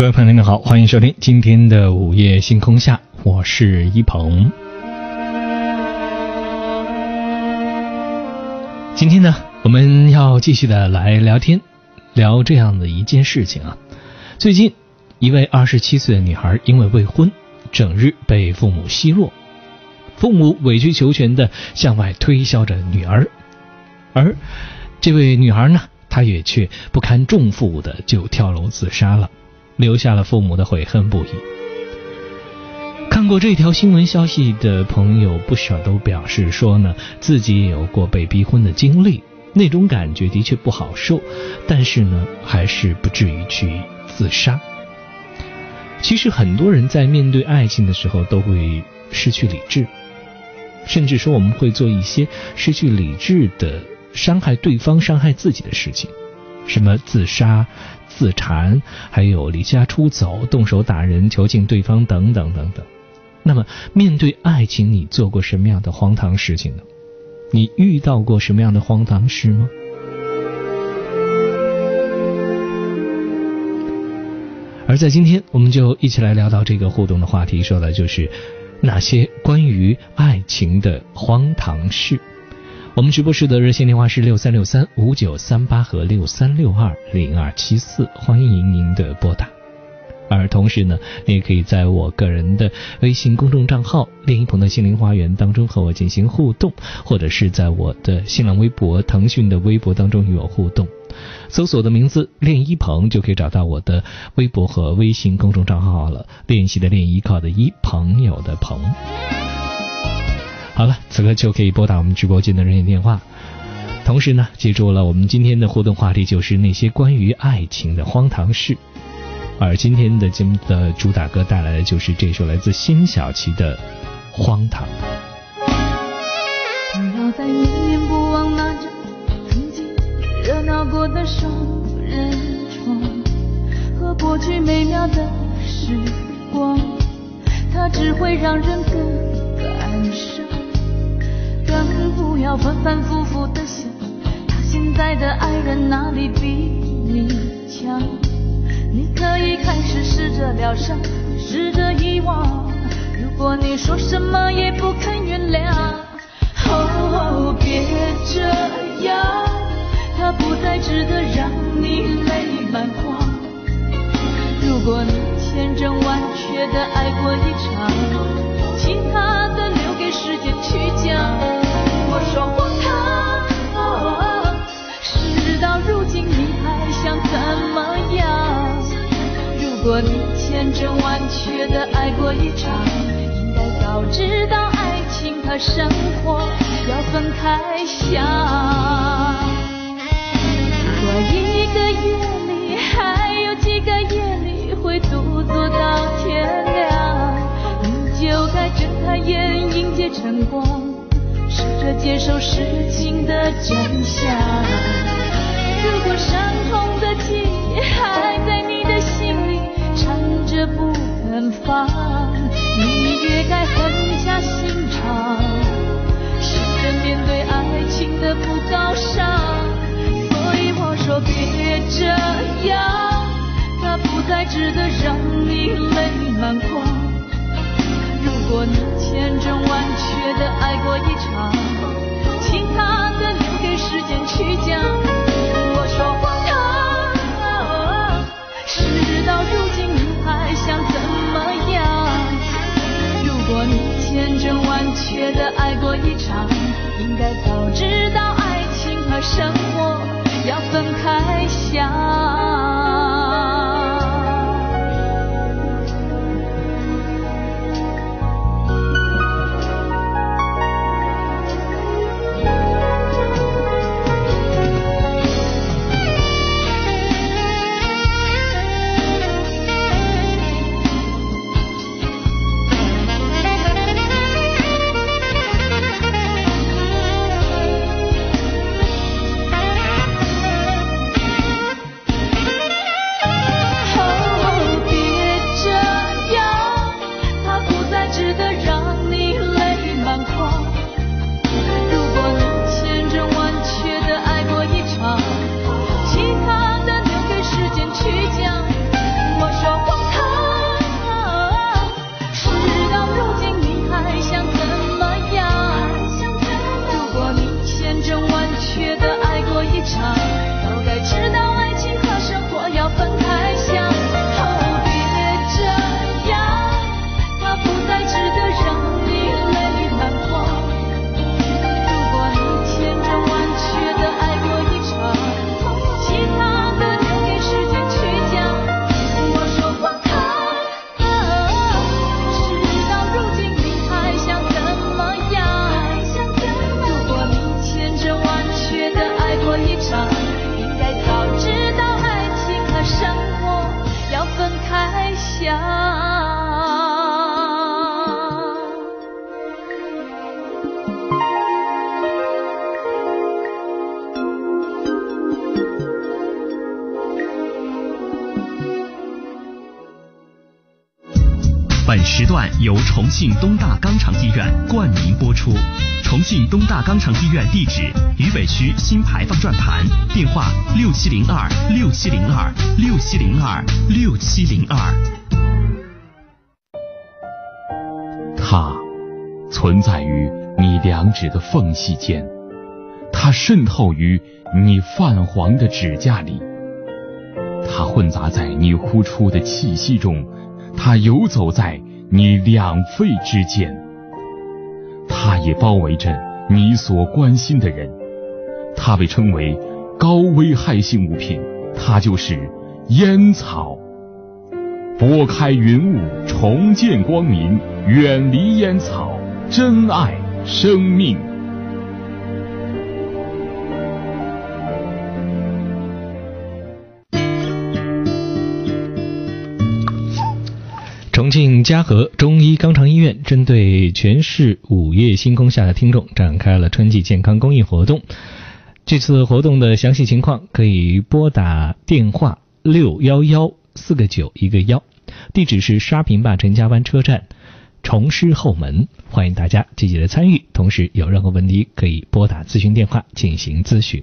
各位朋友，你们好，欢迎收听今天的午夜星空下，我是一鹏。今天呢，我们要继续的来聊天，聊这样的一件事情啊。最近，一位二十七岁的女孩因为未婚，整日被父母奚落，父母委曲求全的向外推销着女儿，而这位女孩呢，她也却不堪重负的就跳楼自杀了。留下了父母的悔恨不已。看过这条新闻消息的朋友不少都表示说呢，自己也有过被逼婚的经历，那种感觉的确不好受，但是呢，还是不至于去自杀。其实很多人在面对爱情的时候都会失去理智，甚至说我们会做一些失去理智的伤害对方、伤害自己的事情，什么自杀。自残，还有离家出走、动手打人、囚禁对方等等等等。那么，面对爱情，你做过什么样的荒唐事情呢？你遇到过什么样的荒唐事吗？而在今天，我们就一起来聊到这个互动的话题，说的就是哪些关于爱情的荒唐事。我们直播室的热线电话是六三六三五九三八和六三六二零二七四，欢迎您的拨打。而同时呢，你也可以在我个人的微信公众账号“练一鹏的心灵花园”当中和我进行互动，或者是在我的新浪微博、腾讯的微博当中与我互动。搜索的名字“练一鹏”就可以找到我的微博和微信公众账号了。练习的练，依靠的依，朋友的朋。好了，此刻就可以拨打我们直播间的热线电话。同时呢，记住了，我们今天的互动话题就是那些关于爱情的荒唐事。而今天的节目的主打歌带来的就是这首来自辛晓琪的《荒唐》。不要再念念不忘那张曾经热闹过的双人床和过去美妙的时光，它只会让人更感伤。更不要反反复复的想，他现在的爱人哪里比你强？你可以开始试着疗伤，试着遗忘。如果你说什么也不肯原谅，哦，别这样，他不再值得让你泪满眶。如果你千真万确的爱过一场，其他的留给时间去讲。说荒唐，事到如今你还想怎么样？如果你千真万确的爱过一场，应该早知道爱情和生活要分开想。如果一个夜里还有几个夜里会独坐到天亮，你就该睁开眼迎接晨光。试着接受事情的真相。如果伤痛的记忆还在你的心里缠着不肯放，你也该狠下心肠，试着面对爱情的不高尚。所以我说别这样，它不再值得让你泪满眶。如果你千真万确的爱过一场，其他的留给时间去讲。我说荒唐，事到如今你还想怎么样？如果你千真万确的爱过一场，应该早知道爱情和生活要分开想。时段由重庆东大肛肠医院冠名播出。重庆东大肛肠医院地址：渝北区新排放转盘，电话：六七零二六七零二六七零二六七零二。它存在于你两指的缝隙间，它渗透于你泛黄的指甲里，它混杂在你呼出的气息中。它游走在你两肺之间，它也包围着你所关心的人。它被称为高危害性物品，它就是烟草。拨开云雾，重见光明，远离烟草，珍爱生命。重庆嘉禾中医肛肠医院针对全市午夜星空下的听众展开了春季健康公益活动。这次活动的详细情况可以拨打电话六幺幺四个九一个幺，地址是沙坪坝陈家湾车站重师后门。欢迎大家积极的参与，同时有任何问题可以拨打咨询电话进行咨询。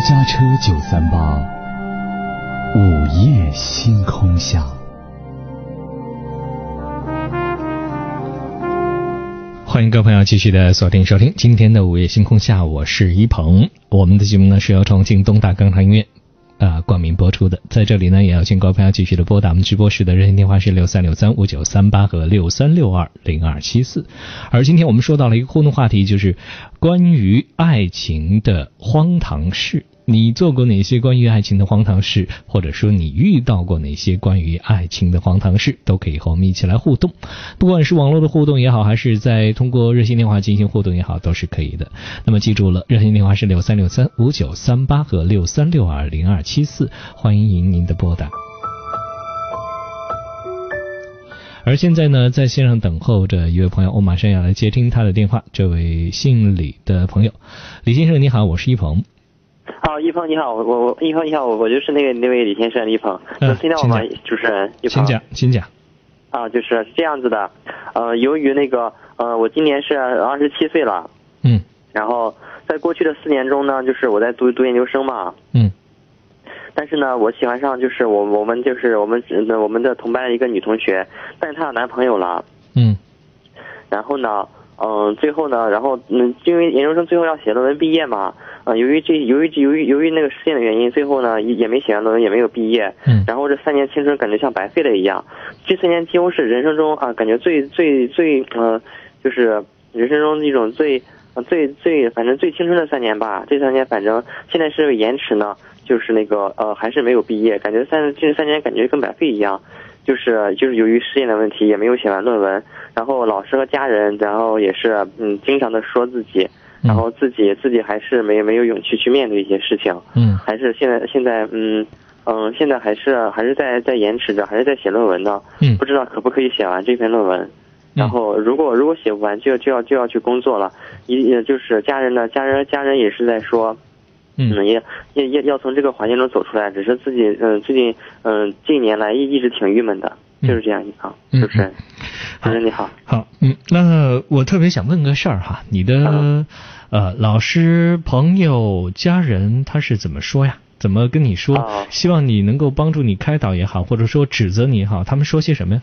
私家车九三八，午夜星空下。欢迎各位朋友继续的锁定收听今天的午夜星空下，我是一鹏。我们的节目呢是由重庆东大肛肠医院啊冠名播出的，在这里呢也要请各位朋友继续的拨打我们直播室的热线电话是六三六三五九三八和六三六二零二七四。而今天我们说到了一个互动话题，就是关于爱情的荒唐事。你做过哪些关于爱情的荒唐事，或者说你遇到过哪些关于爱情的荒唐事，都可以和我们一起来互动。不管是网络的互动也好，还是在通过热线电话进行互动也好，都是可以的。那么记住了，热线电话是六三六三五九三八和六三六二零二七四，欢迎您的拨打。而现在呢，在线上等候着一位朋友，我马上要来接听他的电话。这位姓李的朋友，李先生你好，我是一鹏。好，一鹏你好，我我一鹏你好，我我就是那个那位李先生，一鹏，嗯能听到我吗？主持人，一请讲，请讲。啊，就是是这样子的，呃，由于那个呃，我今年是二十七岁了，嗯。然后在过去的四年中呢，就是我在读读研究生嘛，嗯。但是呢，我喜欢上就是我我们就是我们呃我们的同班的一个女同学，但是她有男朋友了，嗯。然后呢，嗯、最后呢，然后嗯，因为研究生最后要写论文毕业嘛，呃，由于这由于由于由于那个实践的原因，最后呢也也没写完论文，也没有毕业，嗯然后这三年青春感觉像白费了一样，这三年几乎是人生中啊感觉最最最呃，就是人生中一种最呃最最反正最青春的三年吧，这三年反正现在是延迟呢，就是那个呃还是没有毕业，感觉三这三年感觉跟白费一样。就是就是由于实验的问题，也没有写完论文，然后老师和家人，然后也是嗯，经常的说自己，然后自己自己还是没没有勇气去面对一些事情，嗯还是现在现在嗯嗯，现在还是还是在在延迟着，还是在写论文呢，嗯不知道可不可以写完这篇论文。然后，如果如果写不完，就要就要就要去工作了。一也就是家人呢，家人家人也是在说，嗯嗯，也也也要从这个环境中走出来，只是自己嗯最近嗯近年来一一直挺郁闷的，就是这样一个嗯主持人，主持人你好，好，嗯，那我特别想问个事儿哈，你的嗯呃老师、朋友、家人他是怎么说呀？怎么跟你说？啊希望你能够帮助你开导也好，或者说指责你也好，他们说些什么呀？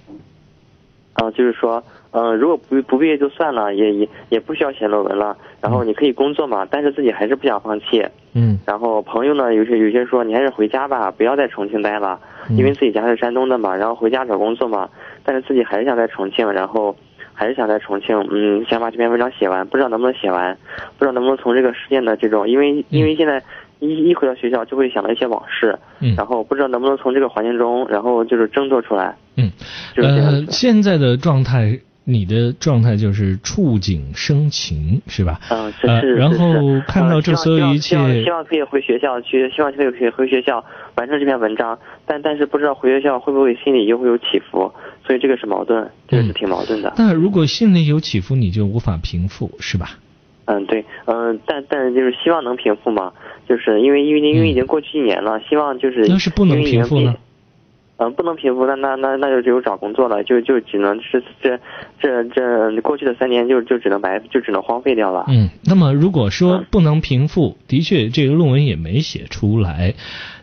啊，就是说，嗯、如果不不毕业就算了，也也也不需要写论文了，然后你可以工作嘛，但是自己还是不想放弃。嗯然后朋友呢，有些有些说你还是回家吧，不要在重庆待了。嗯因为自己家是山东的嘛，然后回家找工作嘛，但是自己还是想在重庆，然后还是想在重庆，嗯，想把这篇文章写完，不知道能不能写完，不知道能不能从这个事件的这种，因为因为现在一一回到学校就会想到一些往事，嗯然后不知道能不能从这个环境中，然后就是挣脱出来，嗯，呃，现在的状态，你的状态就是触景生情，是吧？嗯，是呃，是，然是是后看到嗯这所有一切希望可以回学校去，希望可以可以回学校完成这篇文章，但但是不知道回学校会不会心里又会有起伏，所以这个是矛盾，这个是嗯挺矛盾的。那如果心里有起伏，你就无法平复，是吧？嗯，对，嗯，但但就是希望能平复嘛，就是因为因为因为已经过去一年了，希望就是要是不能平复呢毕？嗯，不能平复，那那那那就只有找工作了，就就只能是这这这过去的三年就就只能白就只能荒废掉了。嗯，那么如果说嗯不能平复，的确这个论文也没写出来，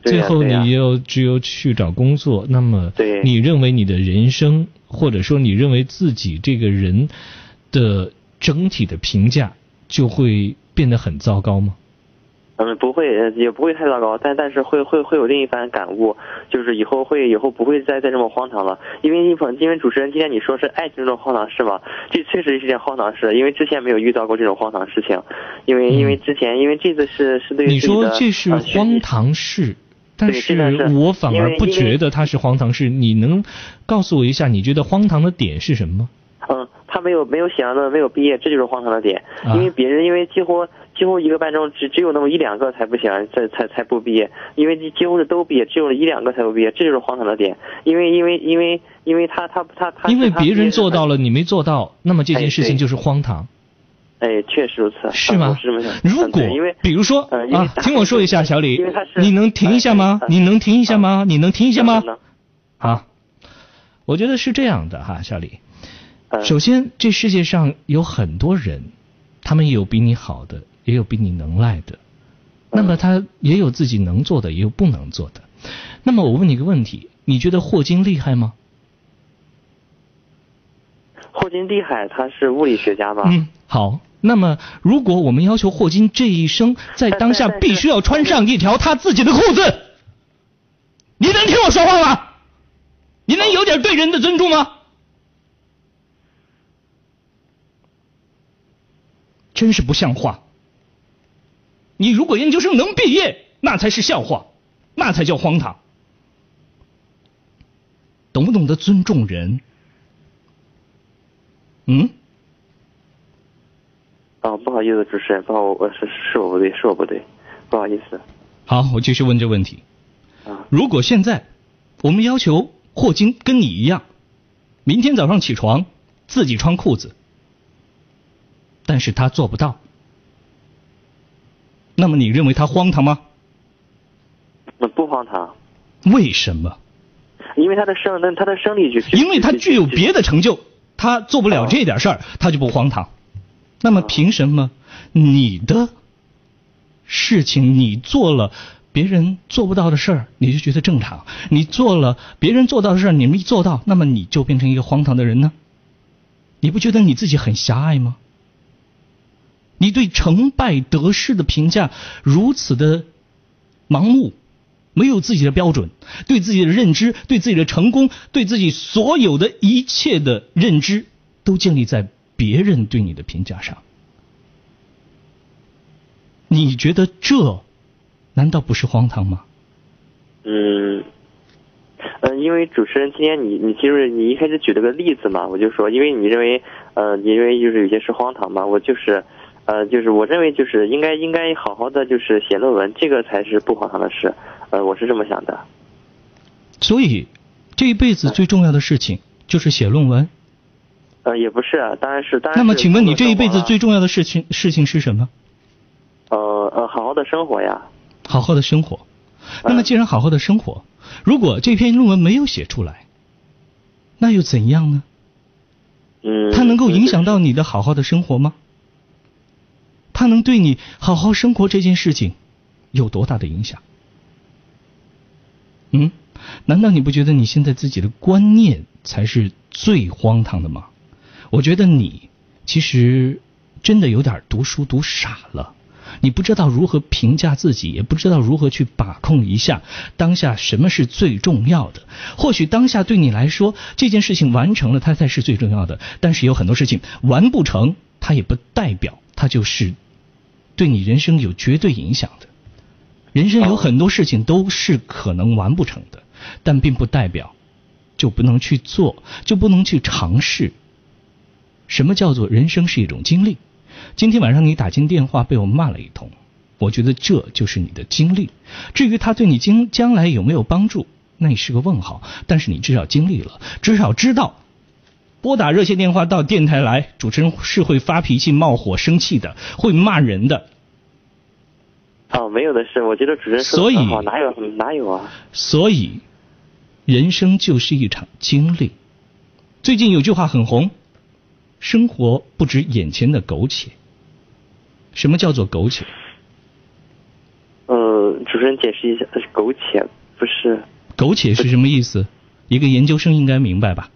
对最后你又只有去找工作，那么对你认为你的人生，或者说你认为自己这个人的整体的评价就会变得很糟糕吗？嗯，不会，呃也不会太糟糕，但但是会会会有另一番感悟，就是以后会以后不会再再这么荒唐了，因为因为主持人今天你说是爱情这种荒唐事嘛，这确实是件荒唐事，因为之前没有遇到过这种荒唐事情，因为因为之前因为这次是是对嗯你说这是荒唐事，但是我反而不觉得它是荒唐事。你能告诉我一下，你觉得荒唐的点是什么吗？嗯，他没有没有写完论文，没有毕业，这就是荒唐的点。啊因为别人因为几乎几乎一个班中只只有那么一两个才不写完，才才才不毕业，因为几乎是都毕业，只有一两个才不毕业，这就是荒唐的点。因为因为因为因为他他他他因为别人做到了，你没做到，那么这件事情就是荒唐，哎，确实如此，是吗是这么想。如果因为比如说啊，听我说一下，小李你能停一下吗哎？你能停一下吗？你能停一下吗？呢？好，我觉得是这样的哈，小李。嗯首先，这世界上有很多人，他们也有比你好的，也有比你能耐的。那么他也有自己能做的，也有不能做的。那么我问你个问题，你觉得霍金厉害吗？霍金厉害，他是物理学家吧？嗯，好。那么如果我们要求霍金这一生在当下必须要穿上一条他自己的裤子，你能听我说话吗？你能有点对人的尊重吗？真是不像话！你如果研究生能毕业，那才是笑话，那才叫荒唐。懂不懂得尊重人？嗯？哦，不好意思，主持人，不好，我是是我不对，是我不对，不好意思好，我继续问这问题。啊。如果现在我们要求霍金跟你一样，明天早上起床自己穿裤子，但是他做不到，那么你认为他荒唐吗？那不荒唐，为什么？因为他的生，那他的生理就因为他具有别的成就，他做不了这点事儿，他就不荒唐。那么凭什么你的事情你做了别人做不到的事儿，你就觉得正常；你做了别人做到的事儿，你没做到，那么你就变成一个荒唐的人呢？你不觉得你自己很狭隘吗？你对成败得失的评价如此的盲目，没有自己的标准，对自己的认知、对自己的成功、对自己所有的一切的认知，都建立在别人对你的评价上。你觉得这难道不是荒唐吗？嗯，嗯，因为主持人今天你你其实你一开始举了个例子嘛，我就说，因为你认为呃，你认为就是有些是荒唐嘛，我就是呃，就是我认为就是应该应该好好的就是写论文，这个才是不荒唐的事，呃，我是这么想的。所以，这一辈子最重要的事情就是写论文。呃，也不是啊，当然是当然是。那么，请问你这一辈子最重要的事情事情是什么？呃呃，好好的生活呀。好好的生活。那么，既然好好的生活，如果这篇论文没有写出来，那又怎样呢？嗯。它能够影响到你的好好的生活吗？它能对你好好生活这件事情有多大的影响？嗯，难道你不觉得你现在自己的观念才是最荒唐的吗？我觉得你其实真的有点读书读傻了。你不知道如何评价自己，也不知道如何去把控一下当下什么是最重要的。或许当下对你来说这件事情完成了，它才是最重要的。但是有很多事情完不成，它也不代表它就是对你人生有绝对影响的。人生有很多事情都是可能完不成的，但并不代表就不能去做，就不能去尝试。什么叫做人生是一种经历？今天晚上你打进电话被我骂了一通，我觉得这就是你的经历。至于他对你将将来有没有帮助，那也是个问号。但是你至少经历了，至少知道拨打热线电话到电台来，主持人是会发脾气、冒火、生气的，会骂人的。哦，没有的事，我觉得主持人说的很好，哪有哪有啊？所以，人生就是一场经历。最近有句话很红。生活不止眼前的苟且。什么叫做苟且？呃，主持人解释一下，苟且不是？苟且是什么意思？一个研究生应该明白吧？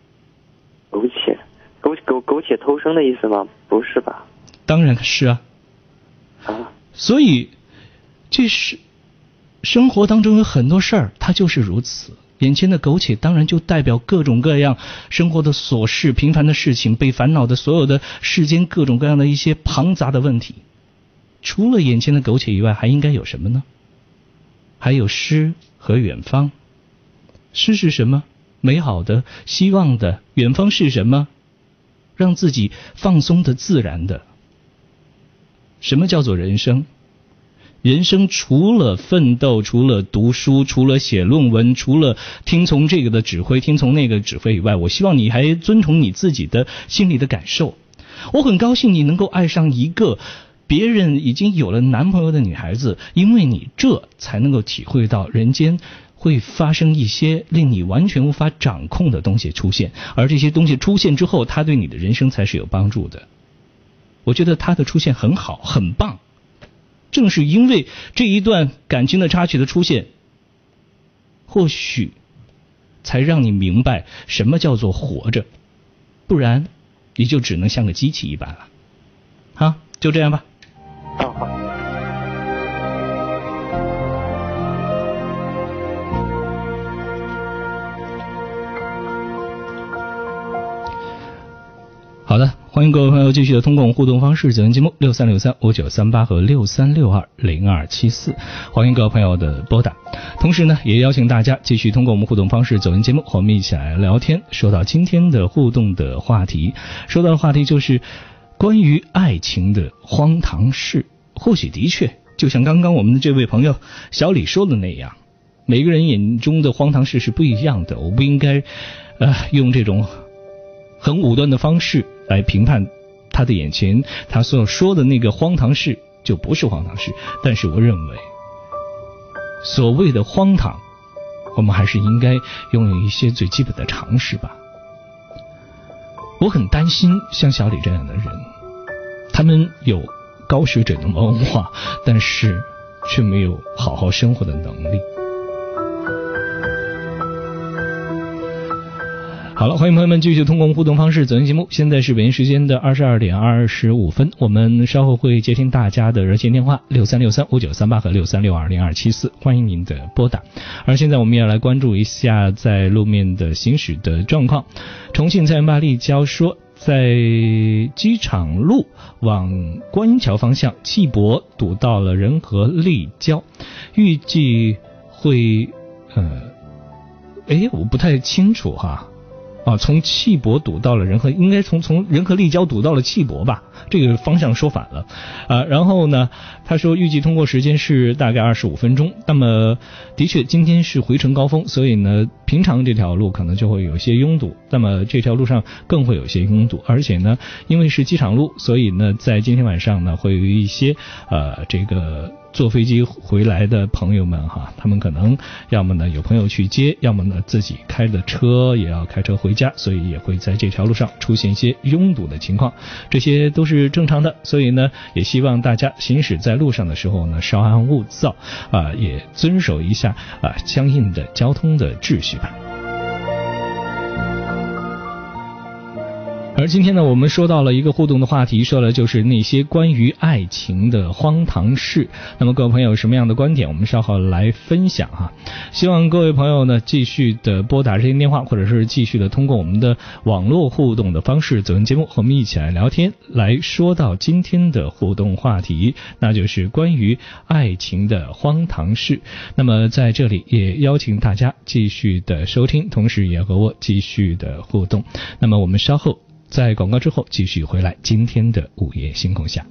苟且，偷生的意思吗？不是吧？当然是啊。啊。所以，这是生活当中有很多事儿，它就是如此。眼前的苟且，当然就代表各种各样生活的琐事、平凡的事情、被烦恼的所有的世间各种各样的一些庞杂的问题。除了眼前的苟且以外，还应该有什么呢？还有诗和远方。诗是什么？美好的、希望的。远方是什么？让自己放松的、自然的。什么叫做人生？人生除了奋斗，除了读书，除了写论文，除了听从这个的指挥，听从那个指挥以外，我希望你还遵从你自己的心里的感受。我很高兴你能够爱上一个别人已经有了男朋友的女孩子，因为你这才能够体会到人间会发生一些令你完全无法掌控的东西出现，而这些东西出现之后，它对你的人生才是有帮助的。我觉得它的出现很好，很棒。正是因为这一段感情的插曲的出现，或许才让你明白什么叫做活着，不然你就只能像个机器一般了。好，就这样吧。好好的。欢迎各位朋友继续的通过我们互动方式走进节目六三六三五九三八和六三六二零二七四，欢迎各位朋友的拨打。同时呢，也邀请大家继续通过我们互动方式走进节目，和我们一起来聊天。说到今天的互动的话题，说到的话题就是关于爱情的荒唐事。或许的确，就像刚刚我们的这位朋友小李说的那样，每个人眼中的荒唐事是不一样的。我不应该呃用这种很武断的方式。来评判他的眼前，他所说的那个荒唐事就不是荒唐事。但是我认为，所谓的荒唐，我们还是应该拥有一些最基本的常识吧。我很担心像小李这样的人，他们有高水准的文化，但是却没有好好生活的能力。好了，欢迎朋友们继续通过互动方式走进节目。现在是北京时间的二十二点二十五分，我们稍后会接听大家的热线电话六三六三五九三八和六三六二零二七四，欢迎您的拨打。而现在我们也来关注一下在路面的行驶的状况。重庆菜坝立交说，在机场路往观音桥方向，汽博堵到了仁和立交，预计会呃，哎，我不太清楚哈。啊从汽博堵到了仁和，应该从从仁和立交堵到了汽博吧？这个方向说反了。啊，然后呢，他说预计通过时间是大概二十五分钟。那么，的确今天是回程高峰，所以呢，平常这条路可能就会有些拥堵。那么这条路上更会有些拥堵，而且呢，因为是机场路，所以呢，在今天晚上呢，会有一些呃这个。坐飞机回来的朋友们哈，他们可能要么呢有朋友去接，要么呢自己开的车也要开车回家，所以也会在这条路上出现一些拥堵的情况，这些都是正常的。所以呢，也希望大家行驶在路上的时候呢，稍安勿躁啊，也遵守一下啊相应的交通的秩序吧。而今天呢，我们说到了一个互动的话题，说了就是那些关于爱情的荒唐事。那么各位朋友什么样的观点，我们稍后来分享哈。希望各位朋友呢继续的拨打热线电话，或者是继续的通过我们的网络互动的方式走进节目，和我们一起来聊天。来说到今天的互动话题，那就是关于爱情的荒唐事。那么在这里也邀请大家继续的收听，同时也和我继续的互动。那么我们稍后。在广告之后继续回来，今天的午夜星空下。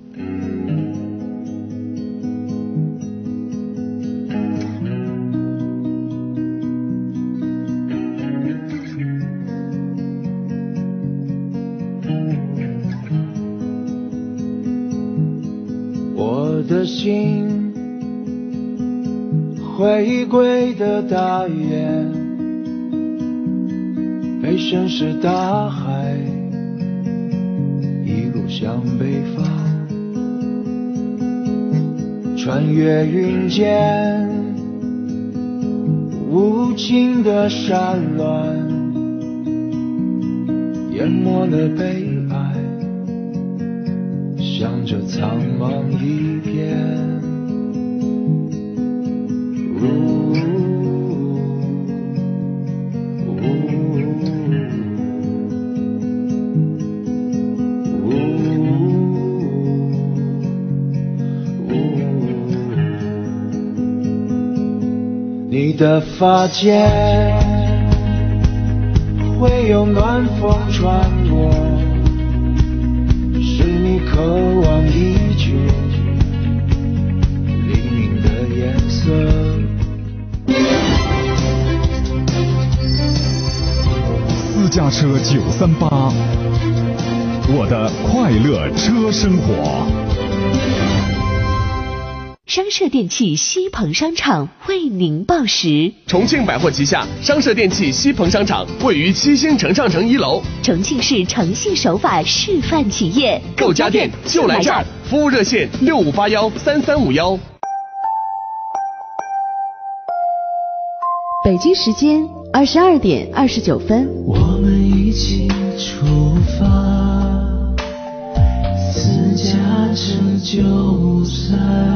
我的心回归的大雁，被深是大海。向北方，穿越云间，无尽的山峦，淹没了悲哀，向着苍茫一片。如的发间会有暖风穿过，是你渴望已久黎明的颜色。私家车九三八，我的快乐车生活。商社电器西鹏商场为您报时。重庆百货旗下商社电器西鹏商场位于七星城上城一楼，重庆市诚信守法示范企业。购家电就来这儿，服务热线六五八幺三三五幺。北京时间二十二点二十九分。我们一起出发，私家车九三。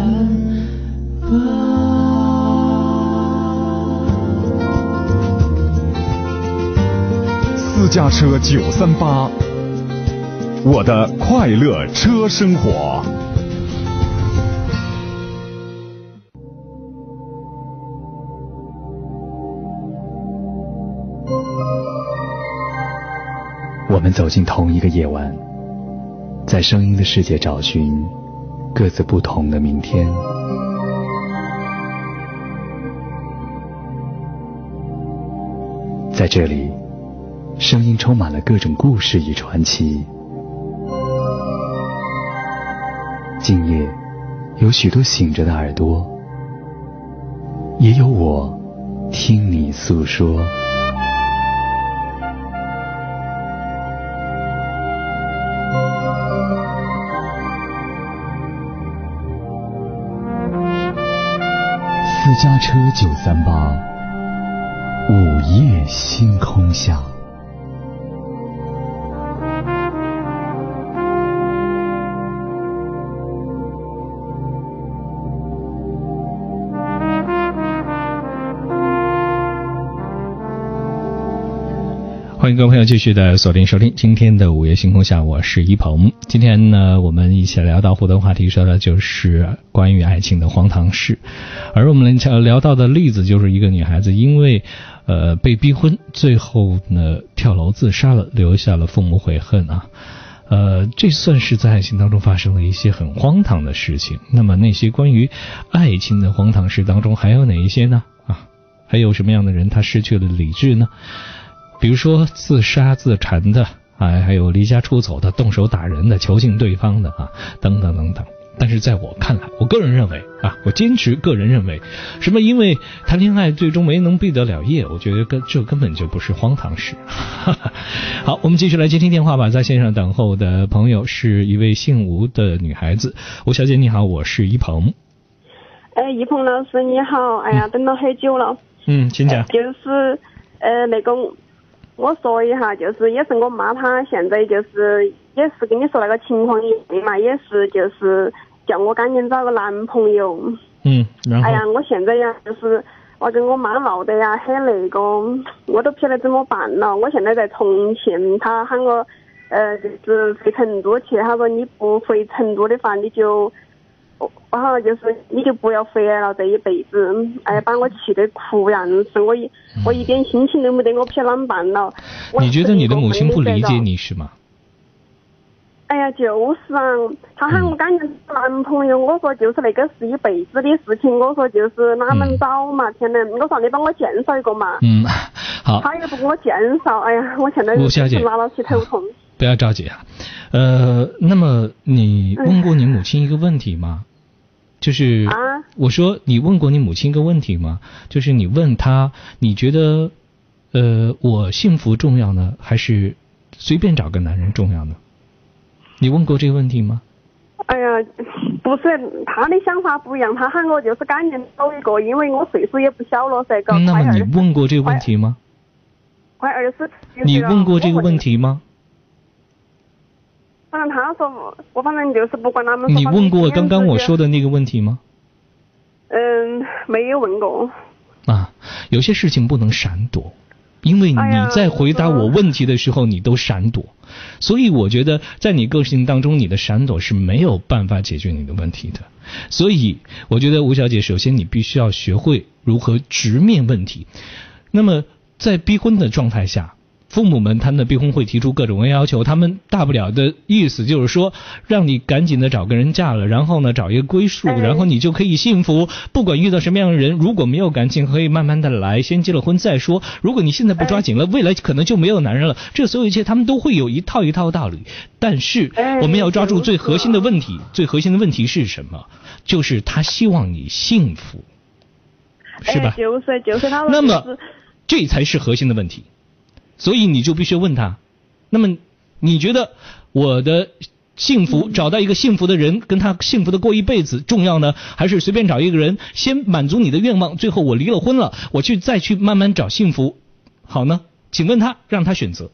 家车九三八，我的快乐车生活。我们走进同一个夜晚，在声音的世界找寻各自不同的明天。在这里，声音充满了各种故事与传奇。今夜，有许多醒着的耳朵，也有我听你诉说。私家车九三八。午夜星空下。各位朋友继续的锁定收听今天的午夜星空下，我是一鹏。今天呢，我们一起聊到互动话题，说的就是关于爱情的荒唐事。而我们聊到的例子，就是一个女孩子因为呃被逼婚，最后呢跳楼自杀了，留下了父母悔恨啊。呃，这算是在爱情当中发生了一些很荒唐的事情。那么那些关于爱情的荒唐事当中，还有哪一些呢？啊，还有什么样的人他失去了理智呢？比如说自杀自残的啊，还有离家出走的、动手打人的、囚禁对方的啊，等等等等。但是在我看来，我个人认为啊，我坚持个人认为，什么因为谈恋爱最终没能毕得了业，我觉得根这根本就不是荒唐事。好，我们继续来接听电话吧。在线上等候的朋友是一位姓吴的女孩子，吴小姐你好，我是一鹏。哎，一鹏老师你好，哎呀，等了很久了。嗯，请讲。就是呃那个。我说一下，就是也是我妈她现在就是也是跟你说那个情况一样嘛，也是就是叫我赶紧找个男朋友。嗯，然后哎呀，我现在呀就是我跟我妈闹得呀很那个，我都不晓得怎么办了。我现在在重庆，她喊我呃就是回成都去，她说你不回成都的话你就。我好就是你就不要回来了这一辈子，哎呀，把我气得哭呀！是我一我一点心情都没得，我不晓得啷办了。你觉得你的母亲不理解你是吗？哎呀，就是啊，他喊我赶紧找男朋友，我说就是那个是一辈子的事情，我说就是哪能找嘛，天呐，我说你帮我介绍一个嘛。嗯，好，他也不给我介绍，哎呀，我现在吴小姐是拿到起头痛。不要着急啊。呃，那么你问过你母亲一个问题吗？就是啊我说你问过你母亲一个问题吗？就是你问她，你觉得呃我幸福重要呢，还是随便找个男人重要呢？你问过这个问题吗？哎呀，不是他的想法不一样，他喊我就是赶紧找一个，因为我岁数也不小了噻，搞那么你问过这个问题吗？快二十岁了。你问过这个问题吗？反正他说，我反正就是不管他们。你问过刚刚我说的？那个问题吗？嗯，没有问过。啊，有些事情不能闪躲，因为你在回答我问题的时候，你都闪躲，所以我觉得在你个性当中，你的闪躲是没有办法解决你的问题的。所以我觉得吴小姐，首先你必须要学会如何直面问题。那么在逼婚的状态下。父母们他们的逼婚会提出各种各样要求，他们大不了的意思就是说，让你赶紧的找个人嫁了，然后呢找一个归宿，哎然后你就可以幸福。不管遇到什么样的人，如果没有感情，可以慢慢的来，先结了婚再说。如果你现在不抓紧了，未来可能就没有男人了。这所有一切他们都会有一套一套的道理，但是哎我们要抓住最核心的问题，最核心的问题是什么？就是他希望你幸福，是吧哎、？就是就是他说那么这才是核心的问题，所以你就必须问他，那么你觉得我的幸福找到一个幸福的人，跟他幸福的过一辈子重要呢，还是随便找一个人先满足你的愿望，最后我离了婚了，我去再去慢慢找幸福好呢？请问他，让他选择。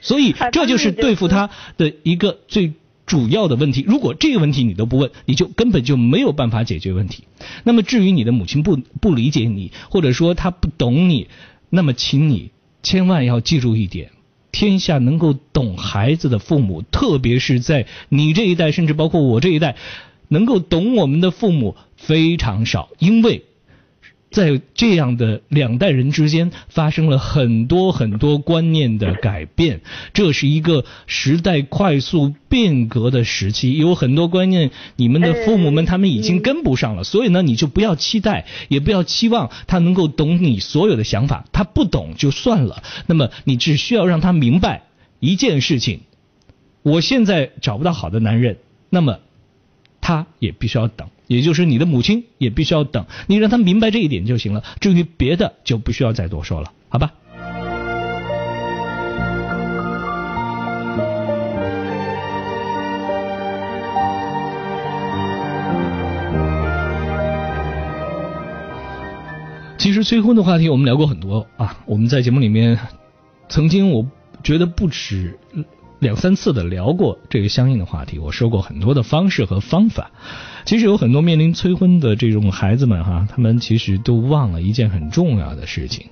所以这就是对付他的一个最主要的问题。如果这个问题你都不问，你就根本就没有办法解决问题。那么至于你的母亲不不理解你，或者说她不懂你，那么请你千万要记住一点：天下能够懂孩子的父母，特别是在你这一代，甚至包括我这一代，能够懂我们的父母非常少，因为。在这样的两代人之间发生了很多很多观念的改变，这是一个时代快速变革的时期，有很多观念你们的父母们他们已经跟不上了，所以呢，你就不要期待，也不要期望他能够懂你所有的想法，他不懂就算了，那么你只需要让他明白一件事情：我现在找不到好的男人，那么他也必须要等。也就是你的母亲也必须要等，你让他明白这一点就行了。至于别的就不需要再多说了，好吧？其实催婚的话题我们聊过很多啊，我们在节目里面曾经我觉得不止两三次的聊过这个相应的话题，我说过很多的方式和方法。其实有很多面临催婚的这种孩子们哈，他们其实都忘了一件很重要的事情：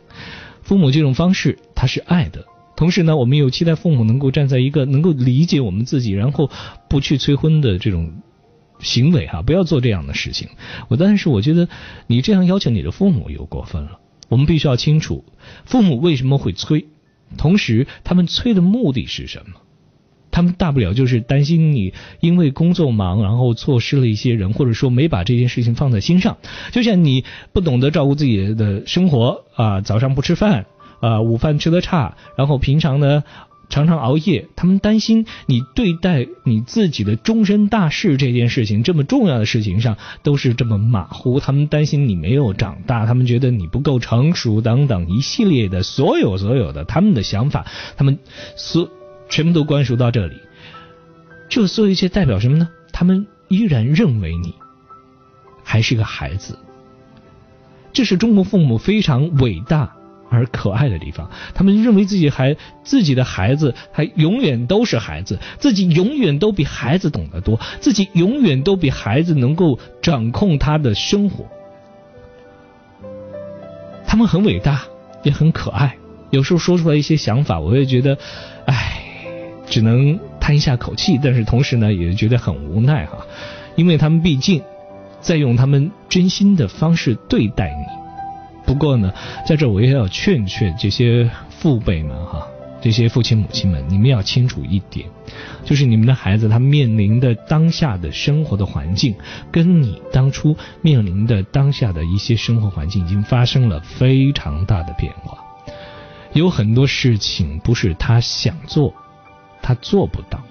父母这种方式他是爱的，同时呢，我们又期待父母能够站在一个能够理解我们自己，然后不去催婚的这种行为哈，不要做这样的事情。我但是我觉得你这样要求你的父母又过分了。我们必须要清楚父母为什么会催，同时他们催的目的是什么。他们大不了就是担心你因为工作忙，然后错失了一些人，或者说没把这件事情放在心上。就像你不懂得照顾自己的生活啊，早上不吃饭啊，午饭吃的差，然后平常呢常常熬夜。他们担心你对待你自己的终身大事这件事情这么重要的事情上都是这么马虎。他们担心你没有长大，他们觉得你不够成熟等等一系列的所有所有的他们的想法，他们所。全部都关属到这里，这所有一切代表什么呢？他们依然认为你还是个孩子，这是中国父母非常伟大而可爱的地方。他们认为自己还自己的孩子还永远都是孩子，自己永远都比孩子懂得多，自己永远都比孩子能够掌控他的生活。他们很伟大，也很可爱。有时候说出来一些想法，我也觉得，唉，只能叹一下口气。但是同时呢，也觉得很无奈哈，因为他们毕竟在用他们真心的方式对待你。不过呢，在这我也要劝劝这些父辈们哈，这些父亲母亲们，你们要清楚一点，就是你们的孩子他面临的当下的生活的环境，跟你当初面临的当下的一些生活环境已经发生了非常大的变化。有很多事情不是他想做，他做不到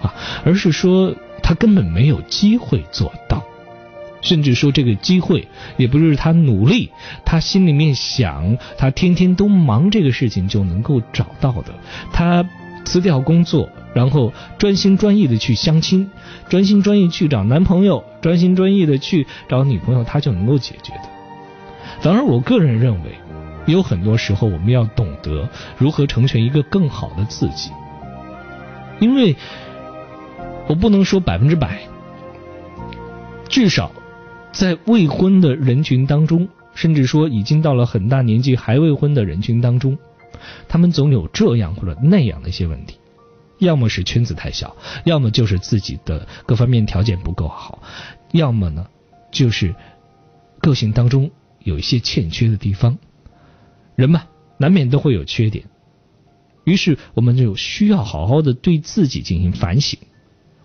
啊，而是说他根本没有机会做到，甚至说这个机会也不是他努力，他心里面想，他天天都忙这个事情就能够找到的。他辞掉工作，然后专心专意的去相亲，专心专意去找男朋友，专心专意的去找女朋友，他就能够解决的。反而我个人认为。有很多时候，我们要懂得如何成全一个更好的自己，因为我不能说百分之百，至少在未婚的人群当中，甚至说已经到了很大年纪还未婚的人群当中，他们总有这样或者那样的一些问题，要么是圈子太小，要么就是自己的各方面条件不够好，要么呢就是个性当中有一些欠缺的地方。人嘛，难免都会有缺点，于是我们就需要好好的对自己进行反省。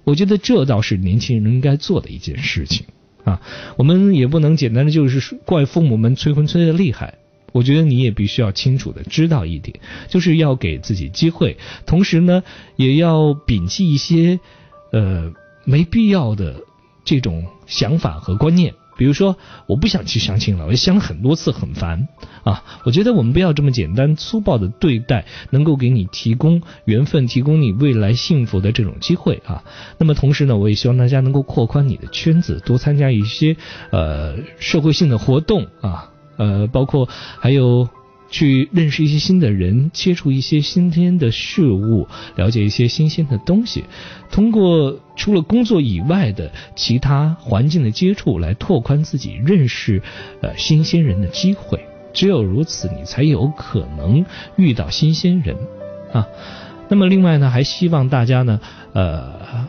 我觉得这倒是年轻人应该做的一件事情啊。我们也不能简单的就是怪父母们催婚催的厉害。我觉得你也必须要清楚的知道一点，就是要给自己机会，同时呢，也要摒弃一些呃没必要的这种想法和观念。比如说，我不想去相亲了，我相了很多次，很烦啊！我觉得我们不要这么简单粗暴的对待能够给你提供缘分、提供你未来幸福的这种机会啊。那么同时呢，我也希望大家能够扩宽你的圈子，多参加一些呃社会性的活动啊，呃，包括还有。去认识一些新的人，接触一些新鲜的事物，了解一些新鲜的东西，通过除了工作以外的其他环境的接触，来拓宽自己认识呃新鲜人的机会。只有如此，你才有可能遇到新鲜人啊。那么另外呢，还希望大家呢，呃，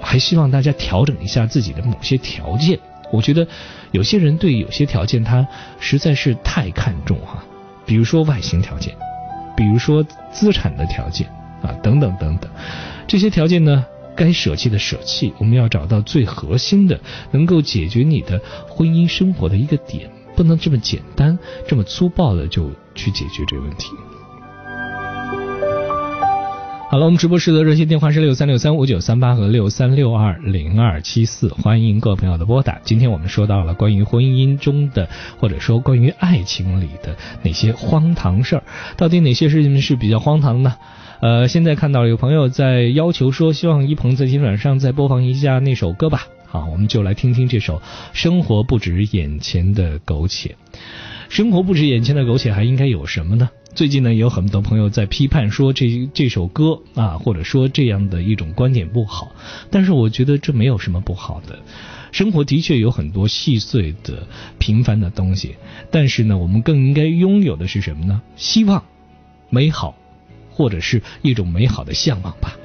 还希望大家调整一下自己的某些条件。我觉得有些人对有些条件他实在是太看重哈，比如说外形条件，比如说资产的条件啊等等等等，这些条件呢该舍弃的舍弃，我们要找到最核心的能够解决你的婚姻生活的一个点，不能这么简单这么粗暴的就去解决这个问题。好了，我们直播室的热线电话是六三六三五九三八和六三六二零二七四，欢迎各位朋友的拨打。今天我们说到了关于婚姻中的，或者说关于爱情里的哪些荒唐事儿，到底哪些事情是比较荒唐呢？呃，现在看到有朋友在要求说，希望一鹏在今晚上再播放一下那首歌吧。好，我们就来听听这首《生活不止眼前的苟且》。生活不止眼前的苟且，还应该有什么呢？最近呢，有很多朋友在批判说这这首歌啊，或者说这样的一种观点不好。但是我觉得这没有什么不好的。生活的确有很多细碎的、平凡的东西，但是呢，我们更应该拥有的是什么呢？希望、美好，或者是一种美好的向往吧。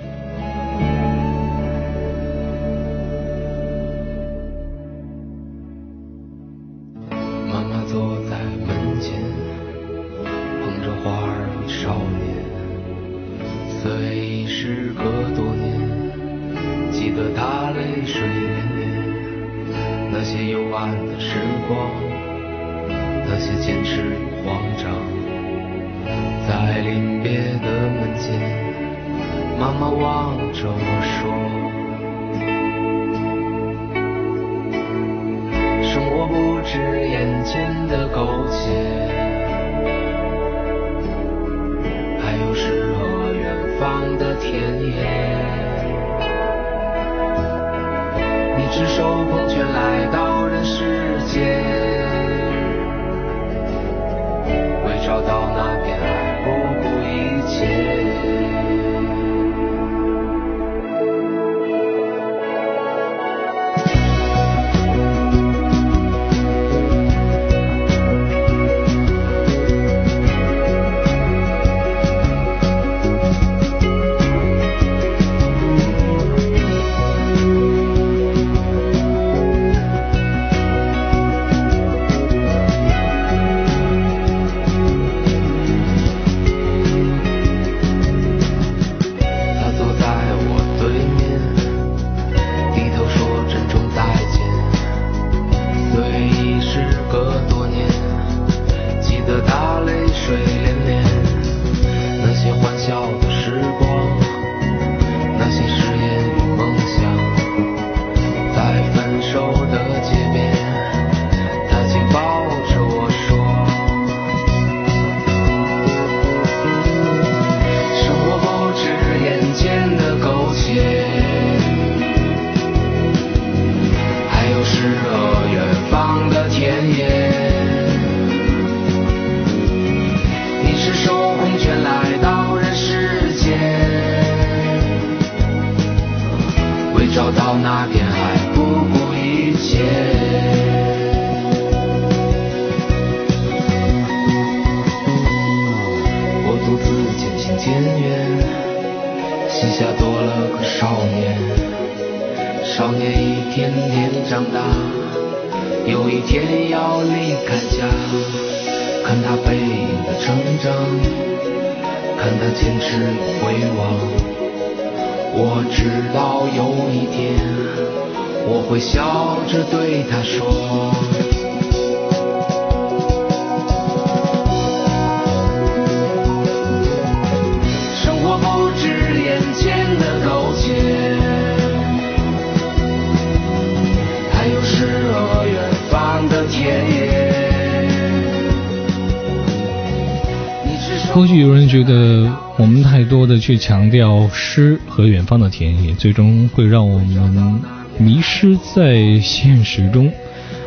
去强调诗和远方的田野，最终会让我们迷失在现实中。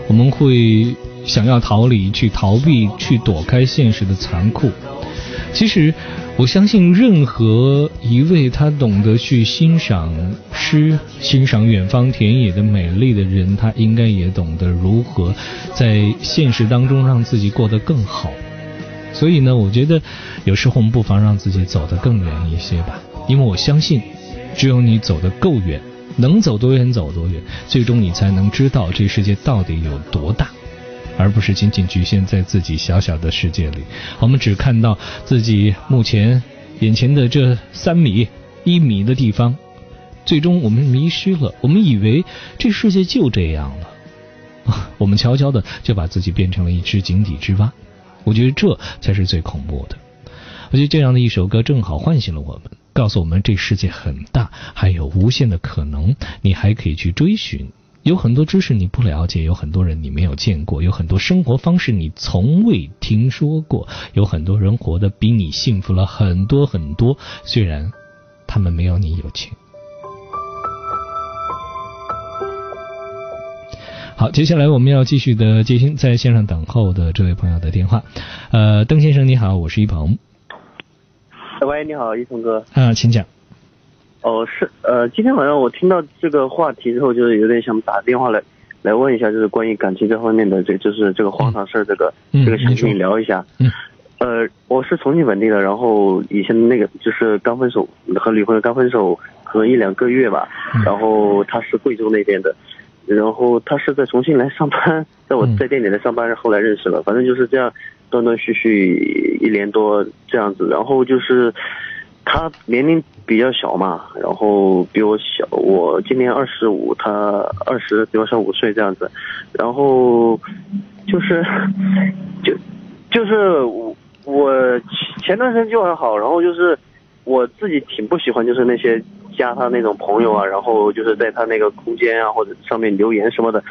我们会想要逃离，去逃避，去躲开现实的残酷。其实，我相信任何一位他懂得去欣赏诗、欣赏远方田野的美丽的人，他应该也懂得如何在现实当中让自己过得更好。所以呢，我觉得有时候我们不妨让自己走得更远一些吧，因为我相信，只有你走得够远，能走多远走多远，最终你才能知道这世界到底有多大。而不是仅仅局限在自己小小的世界里，我们只看到自己目前眼前的这三米、一米的地方，最终我们迷失了，我们以为这世界就这样了，我们悄悄的就把自己变成了一只井底之蛙。我觉得这才是最恐怖的。我觉得这样的一首歌正好唤醒了我们，告诉我们这世界很大，还有无限的可能，你还可以去追寻。有很多知识你不了解，有很多人你没有见过，有很多生活方式你从未听说过，有很多人活得比你幸福了很多很多，虽然他们没有你有钱。好，接下来我们要继续的接听在线上等候的这位朋友的电话。呃，邓先生你好，我是一鹏。喂，你好，一鹏哥。啊，请讲。哦，是呃，今天晚上我听到这个话题之后，就是有点想打电话来来问一下，就是关于感情这方面的，这就是这个荒唐事儿，这个、嗯这个想跟你聊一下。嗯。呃，我是重庆本地的，然后以前那个就是刚分手，和女朋友刚分手可能一两个月吧，然后她是贵州那边的，然后他是在重庆来上班，在我在店里来上班，后来认识了，反正就是这样断断续续一年多这样子，然后就是他年龄比较小嘛，然后比我小，我今年二十五，他二十，比我小五岁这样子，然后就是就就是我我前段时间就还好，然后就是我自己挺不喜欢就是那些加他那种朋友啊，然后就是在他那个空间啊或者上面留言什么的，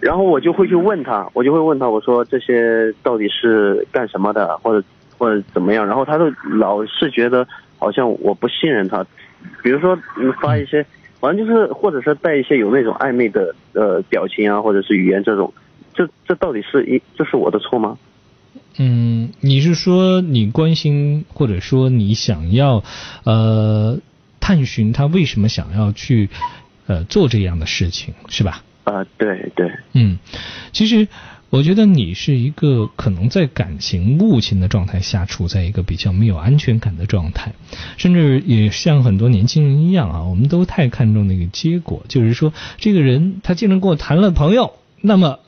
然后我就会去问他，我就会问他，我说这些到底是干什么的，或者或者怎么样，然后他都老是觉得好像我不信任他，比如说你发一些，反正就是或者是带一些有那种暧昧的呃表情啊，或者是语言这种，这这到底是一这是我的错吗？嗯，你是说你关心，或者说你想要呃探寻他为什么想要去呃做这样的事情，是吧？啊，对对。嗯，其实我觉得你是一个可能在感情目前的状态下，处在一个比较没有安全感的状态，甚至也像很多年轻人一样啊，我们都太看重那个结果，就是说这个人他既然跟我谈了朋友，那么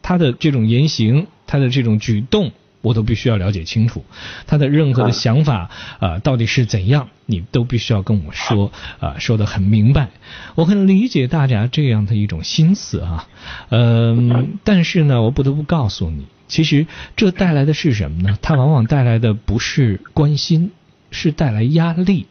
他的这种言行，他的这种举动。我都必须要了解清楚，他的任何的想法啊，到底是怎样，你都必须要跟我说啊，说的很明白。我很理解大家这样的一种心思啊，嗯，但是呢，我不得不告诉你，其实这带来的是什么呢？它往往带来的不是关心，是带来压力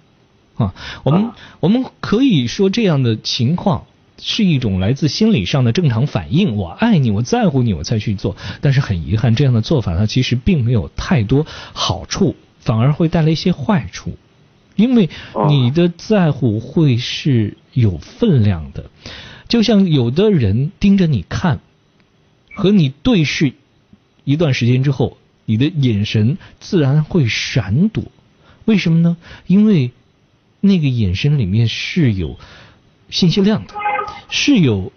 啊。我们我们可以说这样的情况。是一种来自心理上的正常反应，我爱你，我在乎你，我才去做。但是很遗憾，这样的做法它其实并没有太多好处，反而会带来一些坏处。因为你的在乎会是有分量的，就像有的人盯着你看，和你对视一段时间之后，你的眼神自然会闪躲。为什么呢？因为那个眼神里面是有信息量的。是有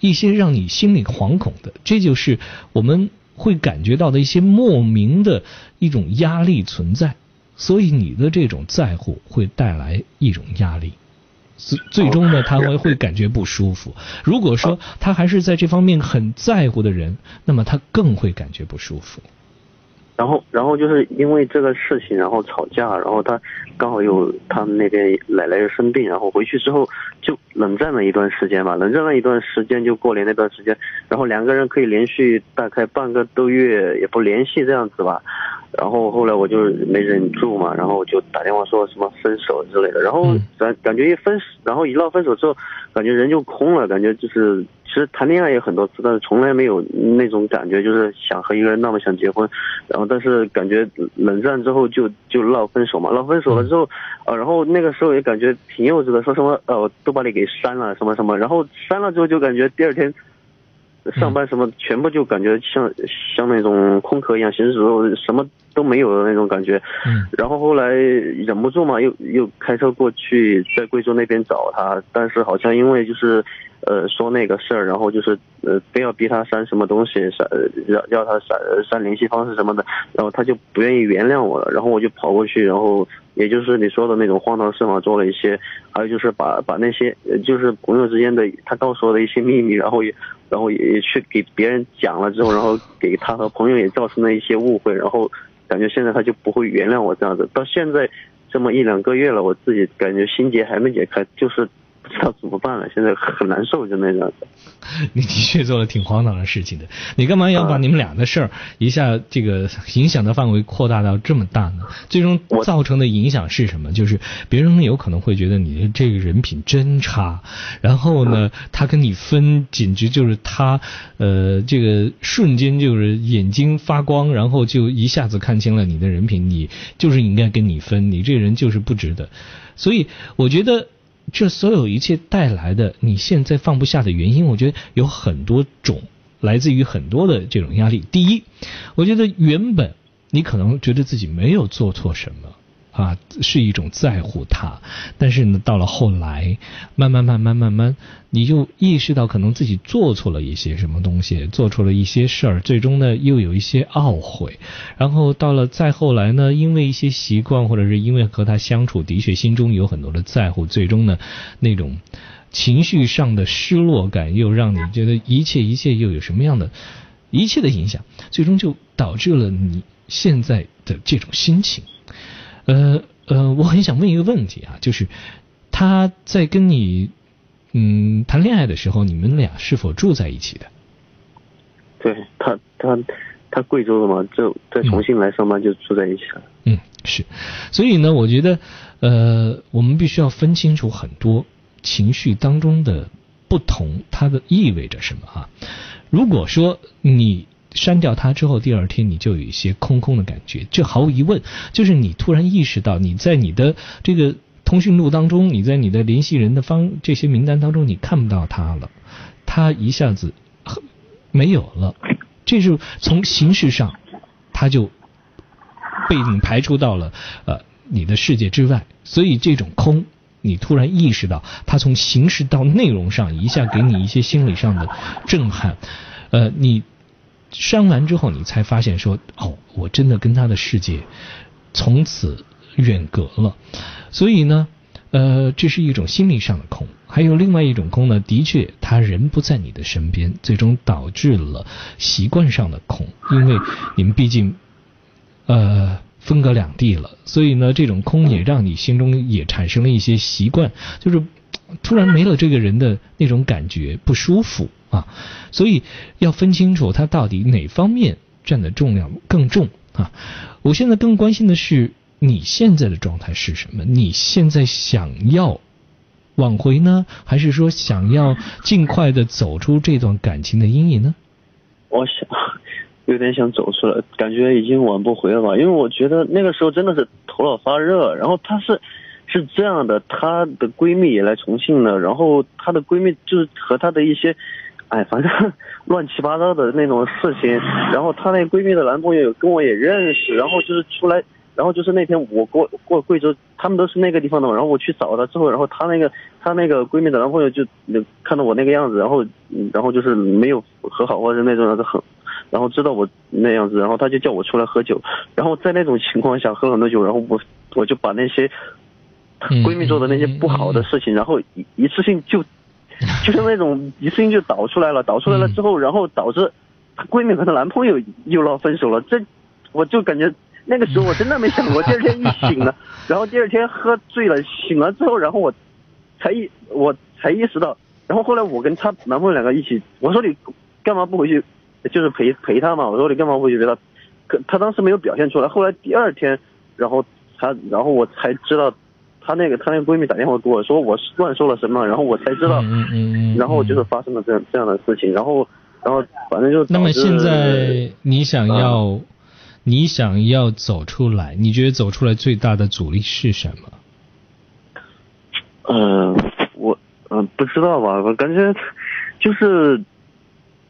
一些让你心里惶恐的，这就是我们会感觉到的一些莫名的一种压力存在，所以你的这种在乎会带来一种压力，最最终呢，他会会感觉不舒服。如果说他还是在这方面很在乎的人，那么他更会感觉不舒服。然后，然后就是因为这个事情，然后吵架，然后他刚好有他们那边奶奶又生病，然后回去之后就冷战了一段时间吧，冷战了一段时间，就过年那段时间，然后两个人可以连续大概半个多月也不联系这样子吧，然后后来我就没忍住嘛，然后我就打电话说什么分手之类的，然后感感觉一分，然后一闹分手之后，感觉人就空了，感觉就是。其实谈恋爱也很多次，但是从来没有那种感觉，就是想和一个人那么想结婚，然后但是感觉冷战之后就就闹分手嘛，闹分手了之后，呃，然后那个时候也感觉挺幼稚的，说什么呃都把你给删了什么什么，然后删了之后就感觉第二天上班什么全部就感觉像像那种空壳一样，行驶时候什么都没有的那种感觉，嗯然后后来忍不住嘛，又又开车过去在贵州那边找他，但是好像因为就是。呃，说那个事儿，然后就是呃，非要逼他删什么东西，删要要他删删联系方式什么的，然后他就不愿意原谅我了，然后我就跑过去，然后也就是你说的那种荒唐事嘛，做了一些，还有就是把把那些就是朋友之间的他告诉我的一些秘密，然后也然后也去给别人讲了之后，然后给他和朋友也造成了一些误会，然后感觉现在他就不会原谅我这样子，到现在这么一两个月了，我自己感觉心结还没解开，就是。不知道怎么办了，现在很难受，就那样子。你的确做了挺荒唐的事情的，你干嘛要把你们俩的事儿一下这个影响的范围扩大到这么大呢？最终造成的影响是什么？就是别人有可能会觉得你的这个人品真差，然后呢，他跟你分，简直就是他呃这个瞬间就是眼睛发光，然后就一下子看清了你的人品，你就是应该跟你分，你这个人就是不值得。所以我觉得。这所有一切带来的你现在放不下的原因，我觉得有很多种，来自于很多的这种压力。第一，我觉得原本你可能觉得自己没有做错什么。啊，是一种在乎他，但是呢，到了后来，慢慢慢慢慢慢，你就意识到可能自己做错了一些什么东西，做错了一些事儿，最终呢又有一些懊悔，然后到了再后来呢，因为一些习惯或者是因为和他相处，的确心中有很多的在乎，最终呢，那种情绪上的失落感又让你觉得一切一切又有什么样的一切的影响，最终就导致了你现在的这种心情。呃呃，我很想问一个问题啊，就是他在跟你嗯谈恋爱的时候，你们俩是否住在一起的？对他，他他贵州的嘛，就在重庆来上班就住在一起了。嗯，是，所以呢，我觉得呃，我们必须要分清楚很多情绪当中的不同，它的意味着什么啊？如果说你。删掉他之后，第二天你就有一些空空的感觉。这毫无疑问，就是你突然意识到你在你的这个通讯录当中，你在你的联系人的方这些名单当中，你看不到他了，他一下子没有了。这是从形式上他就被你排除到了呃你的世界之外，所以这种空，你突然意识到，他从形式到内容上一下给你一些心理上的震撼，呃，你删完之后，你才发现说，哦，我真的跟他的世界从此远隔了，所以呢，呃，这是一种心理上的空。还有另外一种空呢，的确，他人不在你的身边，最终导致了习惯上的空，因为你们毕竟，呃，分隔两地了，所以呢，这种空也让你心中也产生了一些习惯，就是突然没了这个人的那种感觉不舒服啊，所以要分清楚他到底哪方面占的重量更重啊。我现在更关心的是你现在的状态是什么？你现在想要？挽回呢，还是说想要尽快的走出这段感情的阴影呢？我想 有点想走出来，感觉已经挽不回了吧？因为我觉得那个时候真的是头脑发热。然后他是是这样的，她的闺蜜也来重庆了，然后她的闺蜜就是和她的一些哎，反正乱七八糟的那种事情。然后她那闺蜜的男朋友跟我也认识，然后就是出来。然后就是那天我过过贵州，他们都是那个地方的嘛。然后我去找她之后，然后她那个她那个闺蜜的男朋友就看到我那个样子，然后然后就是没有和好或者那种样子很，然后知道我那样子，然后他就叫我出来喝酒。然后在那种情况下喝很多酒，然后我我就把那些闺蜜做的那些不好的事情，然后一一次性就 就是那种一次性就导出来了。导出来了之后，然后导致她闺蜜和她男朋友又闹分手了。这我就感觉。那个时候我真的没想过，第二天一醒了，然后第二天喝醉了，醒了之后，然后我才意我才意识到，然后后来我跟她男朋友两个一起，我说你干嘛不回去，就是陪陪她嘛，我说你干嘛不回去陪她，可她当时没有表现出来，后来第二天，然后她然后我才知道，她那个她那个闺蜜打电话给我说我乱说了什么，然后我才知道，然后就是发生了这样这样的事情，然后然后反正就那么现在你想要。你想要走出来，你觉得走出来最大的阻力是什么？嗯，我嗯不知道吧，我感觉就是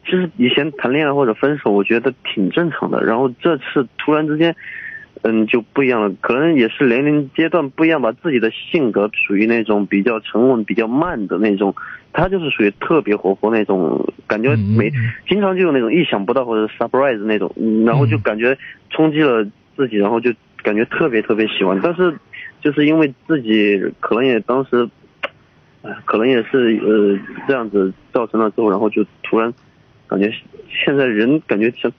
就是以前谈恋爱或者分手，我觉得挺正常的。然后这次突然之间，嗯就不一样了，可能也是年龄阶段不一样吧。自己的性格属于那种比较沉稳、比较慢的那种。他就是属于特别活泼那种，感觉没经常就有那种意想不到或者 surprise 那种，然后就感觉冲击了自己，然后就感觉特别特别喜欢。但是就是因为自己可能也当时，哎，可能也是呃这样子造成了之后，然后就突然感觉现在人感觉像。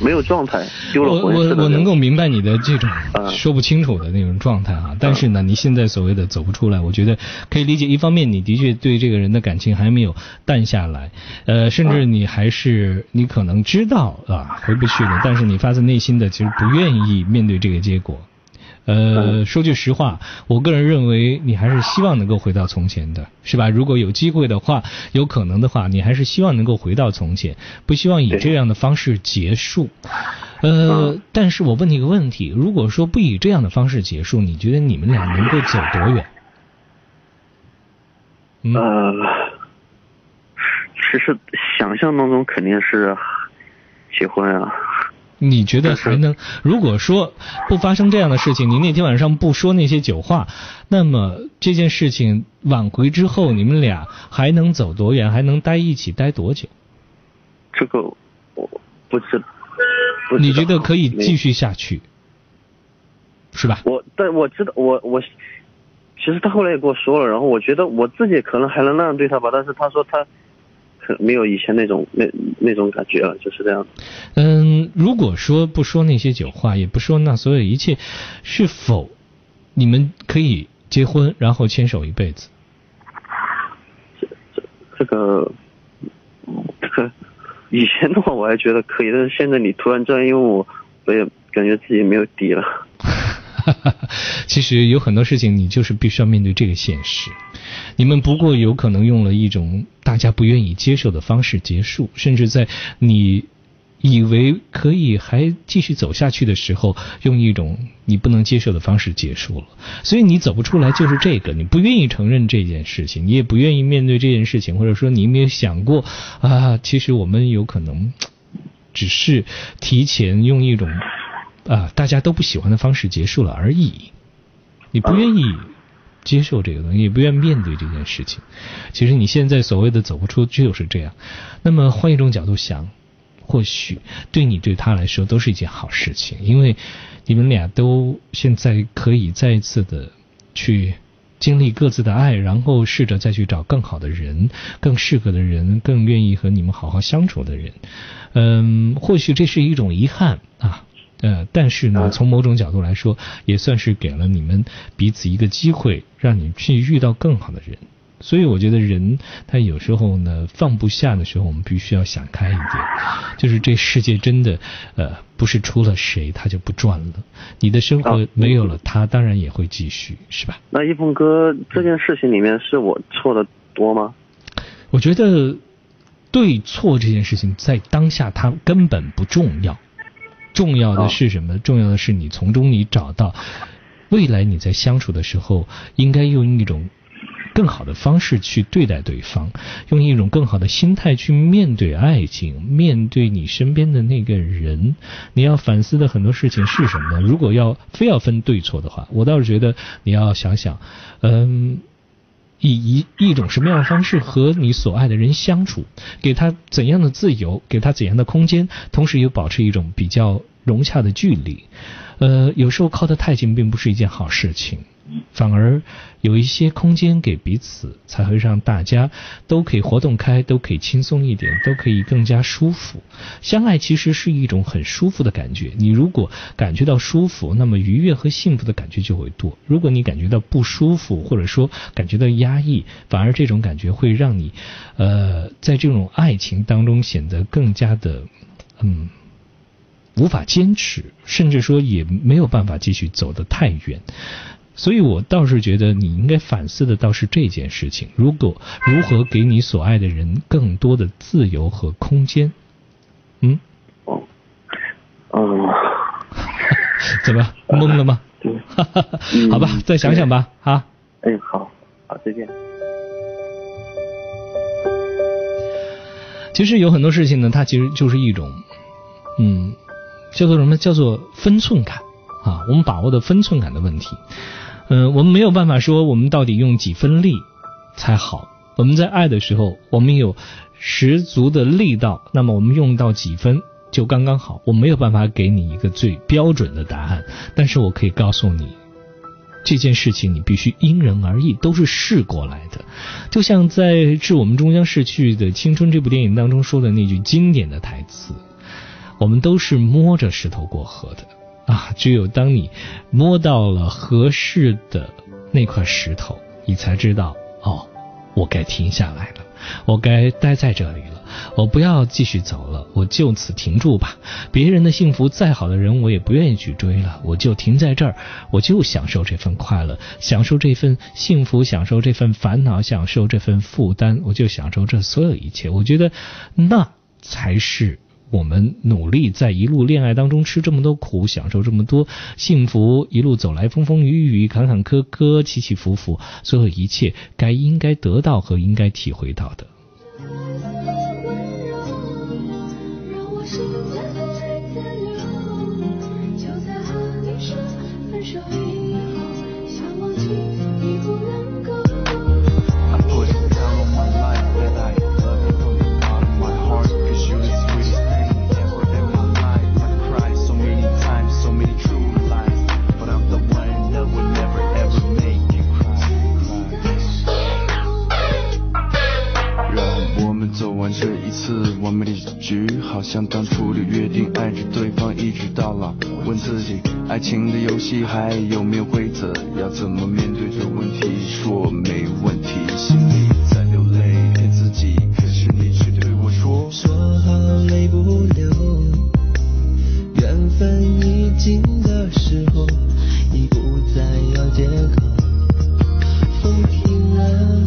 没有状态，丢了我我我能够明白你的这种说不清楚的那种状态啊，但是呢，你现在所谓的走不出来，我觉得可以理解。一方面，你的确对这个人的感情还没有淡下来，呃，甚至你还是你可能知道啊回不去了，但是你发自内心的其实不愿意面对这个结果。呃，说句实话，我个人认为你还是希望能够回到从前的，是吧？如果有机会的话，有可能的话，你还是希望能够回到从前，不希望以这样的方式结束。呃，但是我问你一个问题：如果说不以这样的方式结束，你觉得你们俩能够走多远？呃，其实想象当中肯定是结婚啊。你觉得还能？如果说不发生这样的事情，你那天晚上不说那些酒话，那么这件事情挽回之后，你们俩还能走多远？还能待一起待多久？这个我不知。你觉得可以继续下去，是吧？我但我知道，我我其实他后来也跟我说了，然后我觉得我自己可能还能那样对他吧，但是他说他。没有以前那种那那种感觉了，就是这样。嗯，如果说不说那些酒话，也不说那所有一切，是否你们可以结婚，然后牵手一辈子？这这这个这个以前的话我还觉得可以，但是现在你突然这样，因为我我也感觉自己没有底了。其实有很多事情，你就是必须要面对这个现实。你们不过有可能用了一种大家不愿意接受的方式结束，甚至在你以为可以还继续走下去的时候，用一种你不能接受的方式结束了。所以你走不出来就是这个，你不愿意承认这件事情，你也不愿意面对这件事情，或者说你没有想过啊，其实我们有可能只是提前用一种啊大家都不喜欢的方式结束了而已。你不愿意接受这个东西，也不愿面对这件事情。其实你现在所谓的走不出就是这样。那么换一种角度想，或许对你对他来说都是一件好事情，因为你们俩都现在可以再一次的去。经历各自的爱，然后试着再去找更好的人、更适合的人、更愿意和你们好好相处的人。嗯，或许这是一种遗憾啊，呃，但是呢，从某种角度来说，也算是给了你们彼此一个机会，让你去遇到更好的人。所以我觉得人他有时候呢放不下的时候，我们必须要想开一点。就是这世界真的呃不是出了谁他就不转了，你的生活没有了他，当然也会继续，是吧？那一峰哥这件事情里面是我错的多吗？我觉得对错这件事情在当下它根本不重要，重要的是什么？重要的是你从中你找到未来你在相处的时候应该用一种。更好的方式去对待对方，用一种更好的心态去面对爱情，面对你身边的那个人。你要反思的很多事情是什么呢？如果要非要分对错的话，我倒是觉得你要想想，嗯，以一一种什么样的方式和你所爱的人相处，给他怎样的自由，给他怎样的空间，同时也保持一种比较融洽的距离。呃，有时候靠得太近并不是一件好事情。反而有一些空间给彼此，才会让大家都可以活动开，都可以轻松一点，都可以更加舒服。相爱其实是一种很舒服的感觉。你如果感觉到舒服，那么愉悦和幸福的感觉就会多。如果你感觉到不舒服，或者说感觉到压抑，反而这种感觉会让你，呃，在这种爱情当中显得更加的，嗯。无法坚持，甚至说也没有办法继续走得太远，所以我倒是觉得你应该反思的倒是这件事情：如果如何给你所爱的人更多的自由和空间？嗯？哦，嗯，怎么懵了吗？好吧，再想想吧，哈。哎，好，好，再见。其实有很多事情呢，它其实就是一种，嗯。叫做什么？叫做分寸感啊！我们把握的分寸感的问题。嗯，我们没有办法说我们到底用几分力才好。我们在爱的时候，我们有十足的力道，那么我们用到几分就刚刚好。我没有办法给你一个最标准的答案，但是我可以告诉你，这件事情你必须因人而异，都是试过来的。就像在《致我们终将逝去的青春》这部电影当中说的那句经典的台词。我们都是摸着石头过河的啊！只有当你摸到了合适的那块石头，你才知道哦，我该停下来了，我该待在这里了，我不要继续走了，我就此停住吧。别人的幸福再好的人，我也不愿意去追了，我就停在这儿，我就享受这份快乐，享受这份幸福，享受这份烦恼，享受这份负担，我就享受这所有一切。我觉得那才是。我们努力在一路恋爱当中吃这么多苦，享受这么多幸福，一路走来风风雨雨、坎坎坷坷、起起伏伏，所有一切该应该得到和应该体会到的。让我是次完美的结局，好像当初的约定，爱着对方一直到老。问自己，爱情的游戏还有没有规则？要怎么面对这问题？说没问题，心里在流泪，骗自己，可是你却对我说，说好泪不流。缘分已尽的时候，已不再要借口。风停了，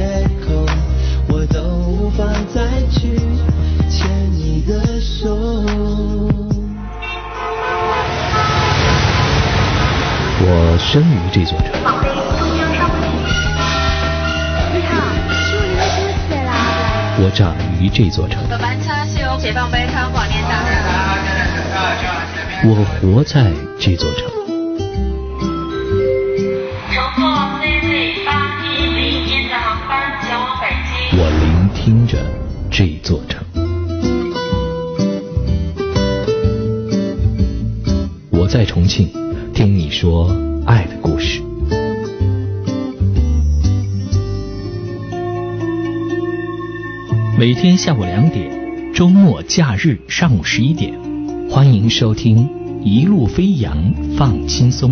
我生于这座城，你好，请问你有什么事啦？我长于这座城，我活在这座城，乘坐 CZ 八一零一次航班前往北京。我聆听着这座城。在重庆听你说爱的故事。每天下午两点，周末假日上午十一点，欢迎收听《一路飞扬放轻松》。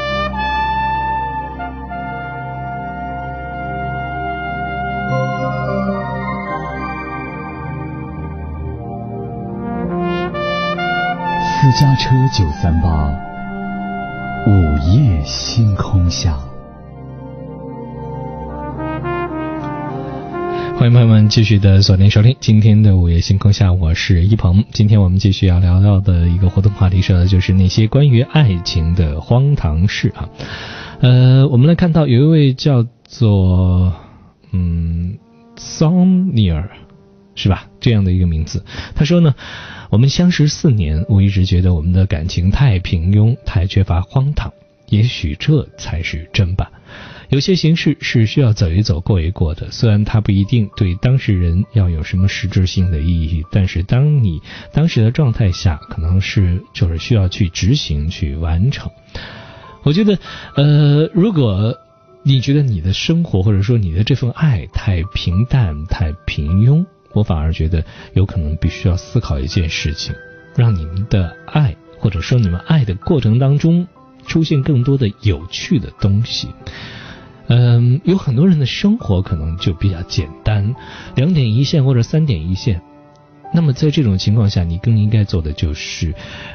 家车九三八，午夜星空下。欢迎朋友们继续的锁定收听今天的午夜星空下，我是一鹏。今天我们继续要聊到的一个活动话题是，就是那些关于爱情的荒唐事啊。呃，我们来看到有一位叫做嗯桑尼尔，是吧？这样的一个名字，他说呢，我们相识四年，我一直觉得我们的感情太平庸，太缺乏荒唐，也许这才是真吧。有些形式是需要走一走、过一过的，虽然它不一定对当事人要有什么实质性的意义，但是当你当时的状态下，可能是就是需要去执行、去完成。我觉得，呃，如果你觉得你的生活或者说你的这份爱太平淡、太平庸，我反而觉得有可能必须要思考一件事情，让你们的爱或者说你们爱的过程当中出现更多的有趣的东西。嗯，有很多人的生活可能就比较简单，两点一线或者三点一线。那么在这种情况下，你更应该做的就是，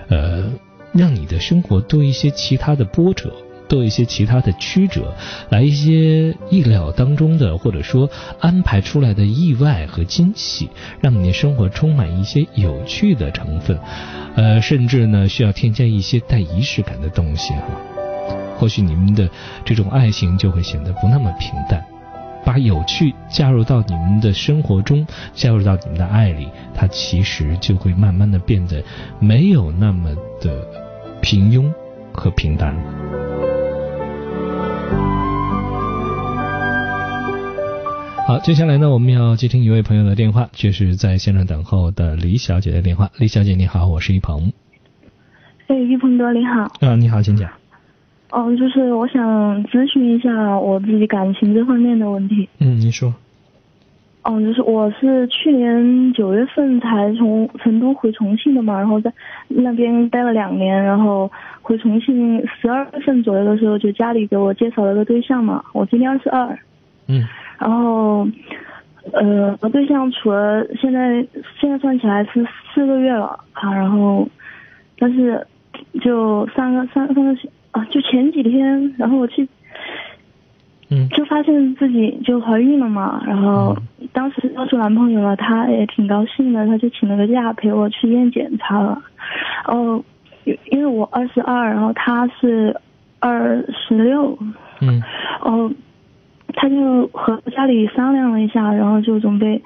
呃，让你的生活多一些其他的波折，多一些其他的曲折，来一些意料当中的，或者说安排出来的意外和惊喜，让你的生活充满一些有趣的成分，呃，甚至呢需要添加一些带仪式感的东西哈。或许你们的这种爱情就会显得不那么平淡，把有趣加入到你们的生活中，加入到你们的爱里，它其实就会慢慢的变得没有那么的平庸和平淡了。好，接下来呢，我们要接听一位朋友的电话，就是在线上等候的李小姐的电话。李小姐你好，我是一鹏。哎，一鹏哥你好。啊，你好，请讲。哦，就是我想咨询一下我自己感情这方面的问题。嗯，你说。哦，就是我是去年九月份才从成都回重庆的嘛，然后在那边待了两年，然后回重庆十二月份左右的时候，就家里给我介绍了个对象嘛，我今年二十二。嗯。然后，呃，我对象处了现在现在算起来是四个月了啊，然后，但是就上个上上个啊，就前几天，然后我去，嗯，就发现自己就怀孕了嘛，然后当时告诉男朋友了，他也挺高兴的，他就请了个假陪我去医院检查了，然后因为我二十二，然后他是二十六，嗯，然后他就和家里商量了一下，然后就准备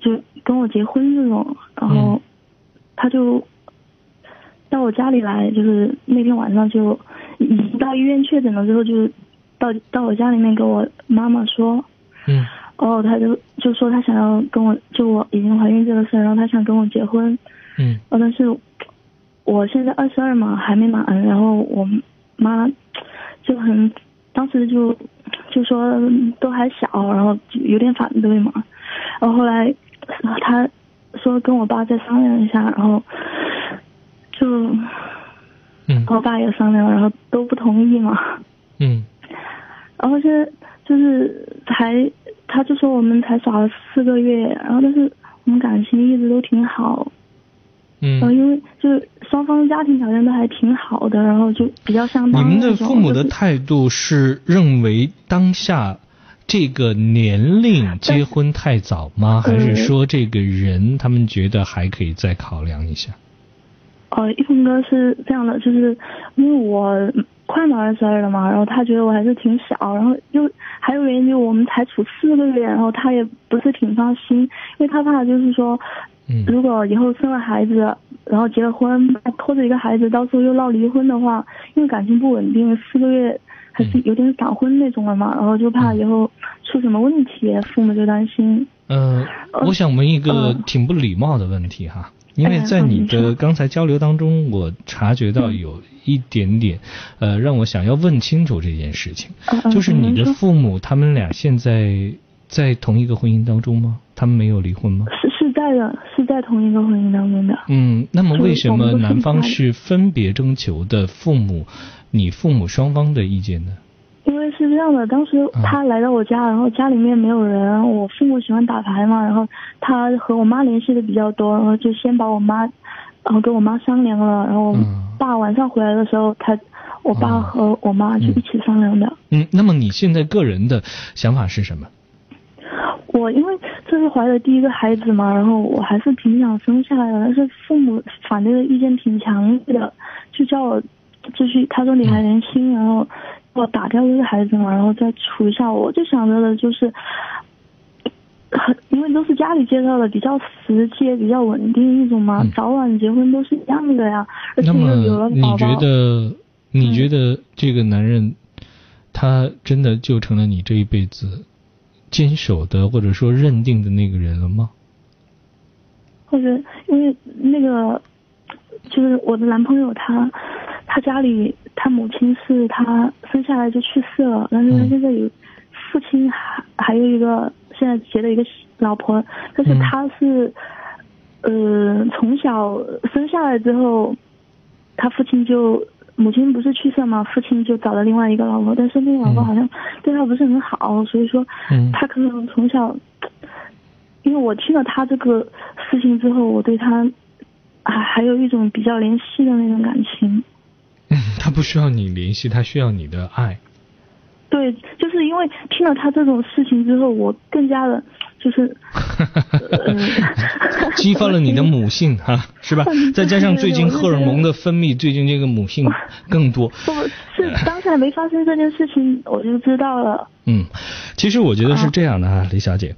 就跟我结婚这种，然后他就到我家里来，就是那天晚上就已经到医院确诊了之后，就到到我家里面跟我妈妈说，嗯，哦，他就就说他想要跟我就我已经怀孕这个事儿，然后他想跟我结婚，嗯，哦，但是我现在二十二嘛，还没满，然后我妈就很当时就就说都还小，然后就有点反对嘛，然后后来他说跟我爸再商量一下，然后就嗯。和我爸也商量，然后都不同意嘛，嗯。然后现在就是才他就说我们才耍了四个月，然后但是我们感情一直都挺好，嗯因为就是双方家庭条件都还挺好的，然后就比较相当你们的父母的态度是认为当下这个年龄结婚太早吗？还是说这个人他们觉得还可以再考量一下？呃，一峰哥是这样的，就是因为我快满二十二了嘛，然后他觉得我还是挺小，然后又还有原因就是我们才处四个月，然后他也不是挺放心，因为他怕就是说，嗯。如果以后生了孩子，然后结了婚，拖着一个孩子，到时候又闹离婚的话，因为感情不稳定，四个月还是有点闪婚那种了嘛，然后就怕以后出什么问题，父母就担心。呃，我想问一个挺不礼貌的问题哈，因为哎在你的刚才交流当中，我察觉到有一点点，呃，让我想要问清楚这件事情，嗯嗯就是你的父母他们俩现在在同一个婚姻当中吗？他们没有离婚吗？是是在的，是在同一个婚姻当中的。嗯，那么为什么男方是分别征求的父母，你父母双方的意见呢？因为是这样的，当时他来到我家，然后家里面没有人，我父母喜欢打牌嘛，然后他和我妈联系的比较多，然后就先把我妈，然后跟我妈商量了，然后我爸晚上回来的时候，他我爸和我妈就一起商量的。嗯，那么你现在个人的想法是什么？我因为这是怀的第一个孩子嘛，然后我还是挺想生下来的，但是父母反对的意见挺强烈的，就叫我就是，他说你还年轻，然后我打掉这个孩子嘛，然后再处一下我。我就想着的就是，很因为都是家里介绍的，比较实际、也比较稳定一种嘛，早晚结婚都是一样的呀，而且又有了么你觉。得，你觉得这个男人，他真的就成了你这一辈子坚守的或者说认定的那个人了吗？或者因为那个就是我的男朋友他他家里他母亲是他生下来就去世了，但是他现在有父亲还还有一个现在结了一个老婆，但是他是、呃从小生下来之后，他父亲就。母亲不是去世了吗？父亲就找了另外一个老婆，但是那个老婆好像对他不是很好，所以说嗯他可能从小因为我听了他这个事情之后，我对他还还有一种比较怜惜的那种感情。嗯，他不需要你怜惜，他需要你的爱。对，就是因为听了他这种事情之后，我更加的，就是，呃，激发了你的母性哈、是吧？再加上最近荷尔蒙的分泌，最近这个母性更多。不是当下没发生这件事情，我就知道了。嗯，其实我觉得是这样的啊，李小姐，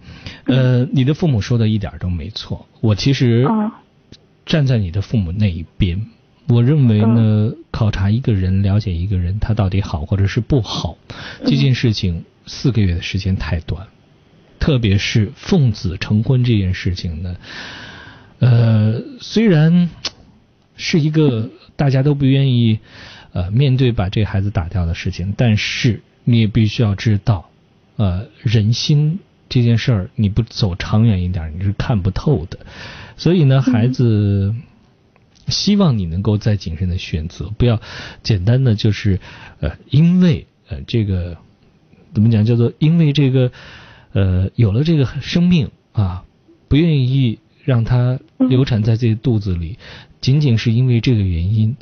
呃，你的父母说的一点都没错。我其实站在你的父母那一边，我认为呢，考察一个人，了解一个人他到底好或者是不好，这件事情四个月的时间太短，特别是奉子成婚这件事情呢，呃，虽然是一个大家都不愿意呃面对把这孩子打掉的事情，但是你也必须要知道，呃，人心这件事儿你不走长远一点，你是看不透的。所以呢，孩子。希望你能够再谨慎的选择，不要简单的就是呃，因为呃这个怎么讲叫做因为这个呃有了这个生命啊，不愿意让它流产在自己肚子里，仅仅是因为这个原因，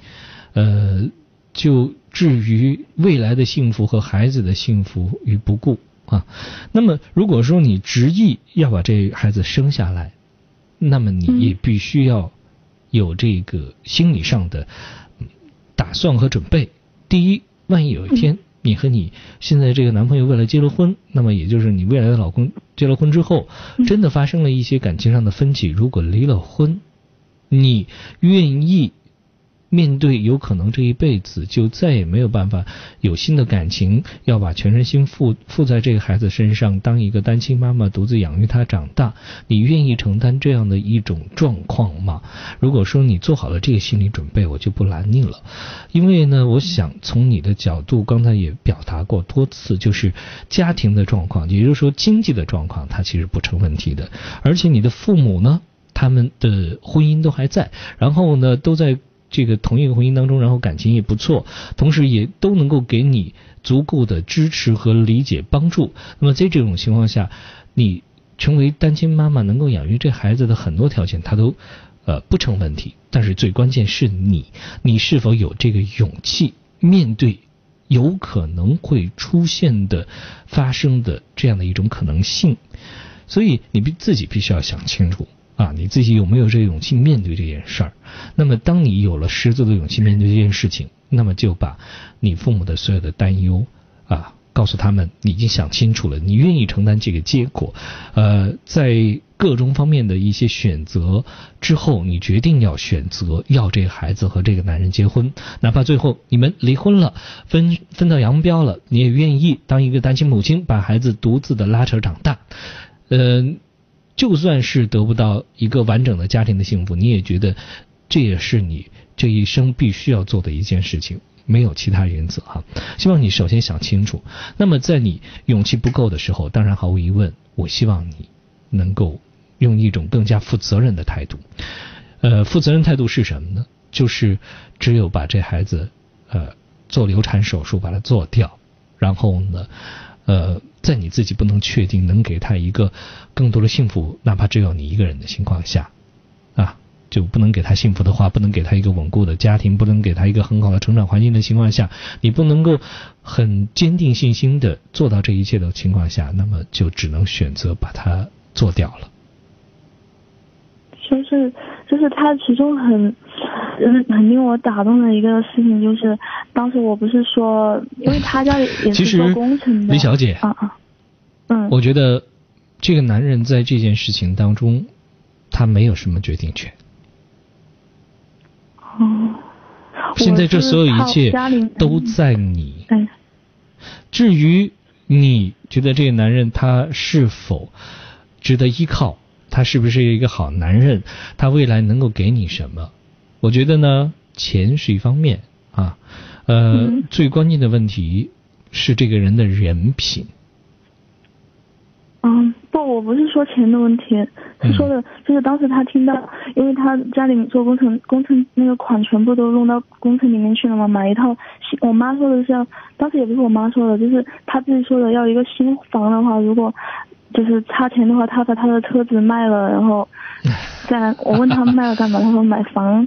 呃，就至于未来的幸福和孩子的幸福于不顾啊。那么如果说你执意要把这孩子生下来，那么你也必须要。有这个心理上的打算和准备。第一，万一有一天你和你现在这个男朋友为了结了婚，那么也就是你未来的老公结了婚之后，真的发生了一些感情上的分歧，如果离了婚，你愿意面对有可能这一辈子就再也没有办法有新的感情，要把全身心付付在这个孩子身上，当一个单亲妈妈独自养育他长大，你愿意承担这样的一种状况吗？如果说你做好了这个心理准备，我就不拦你了，因为呢，我想从你的角度，刚才也表达过多次，就是家庭的状况，也就是说经济的状况，它其实不成问题的，而且你的父母呢，他们的婚姻都还在，然后呢，都在。这个同一个婚姻当中，然后感情也不错，同时也都能够给你足够的支持和理解帮助。那么在这种情况下，你成为单亲妈妈，能够养育这孩子的很多条件，它都呃不成问题。但是最关键是你，你是否有这个勇气面对有可能会出现的、发生的这样的一种可能性？所以你必自己必须要想清楚。啊，你自己有没有这个勇气面对这件事儿？那么，当你有了十足的勇气面对这件事情，那么就把你父母的所有的担忧啊，告诉他们，你已经想清楚了，你愿意承担这个结果。呃，在各种方面的一些选择之后，你决定要选择要这个孩子和这个男人结婚，哪怕最后你们离婚了，分分道扬镳了，你也愿意当一个单亲母亲，把孩子独自的拉扯长大。嗯。就算是得不到一个完整的家庭的幸福，你也觉得这也是你这一生必须要做的一件事情，没有其他原则哈。希望你首先想清楚。那么在你勇气不够的时候，当然毫无疑问，我希望你能够用一种更加负责任的态度。呃，负责任态度是什么呢？就是只有把这孩子呃做流产手术把它做掉，然后呢。呃，在你自己不能确定能给他一个更多的幸福，哪怕只有你一个人的情况下，啊，就不能给他幸福的话，不能给他一个稳固的家庭，不能给他一个很好的成长环境的情况下，你不能够很坚定信心的做到这一切的情况下，那么就只能选择把它做掉了。就是，就是他其中很。嗯，很令我打动的一个事情就是，当时我不是说，因为他家里也是做工程的。李小姐啊啊，嗯，我觉得这个男人在这件事情当中，他没有什么决定权。哦，现在这所有一切都在你。至于你觉得这个男人他是否值得依靠，他是不是一个好男人，他未来能够给你什么？我觉得呢，钱是一方面啊，呃，最关键的问题是这个人的人品。嗯，不，我不是说钱的问题，是说的，就是当时他听到，因为他家里面做工程，工程那个款全部都弄到工程里面去了嘛，买一套新，我妈说的是，当时也不是我妈说的，就是他自己说的，要一个新房的话，如果就是差钱的话，他把他的车子卖了，然后 再我问他卖了干嘛，他说买房。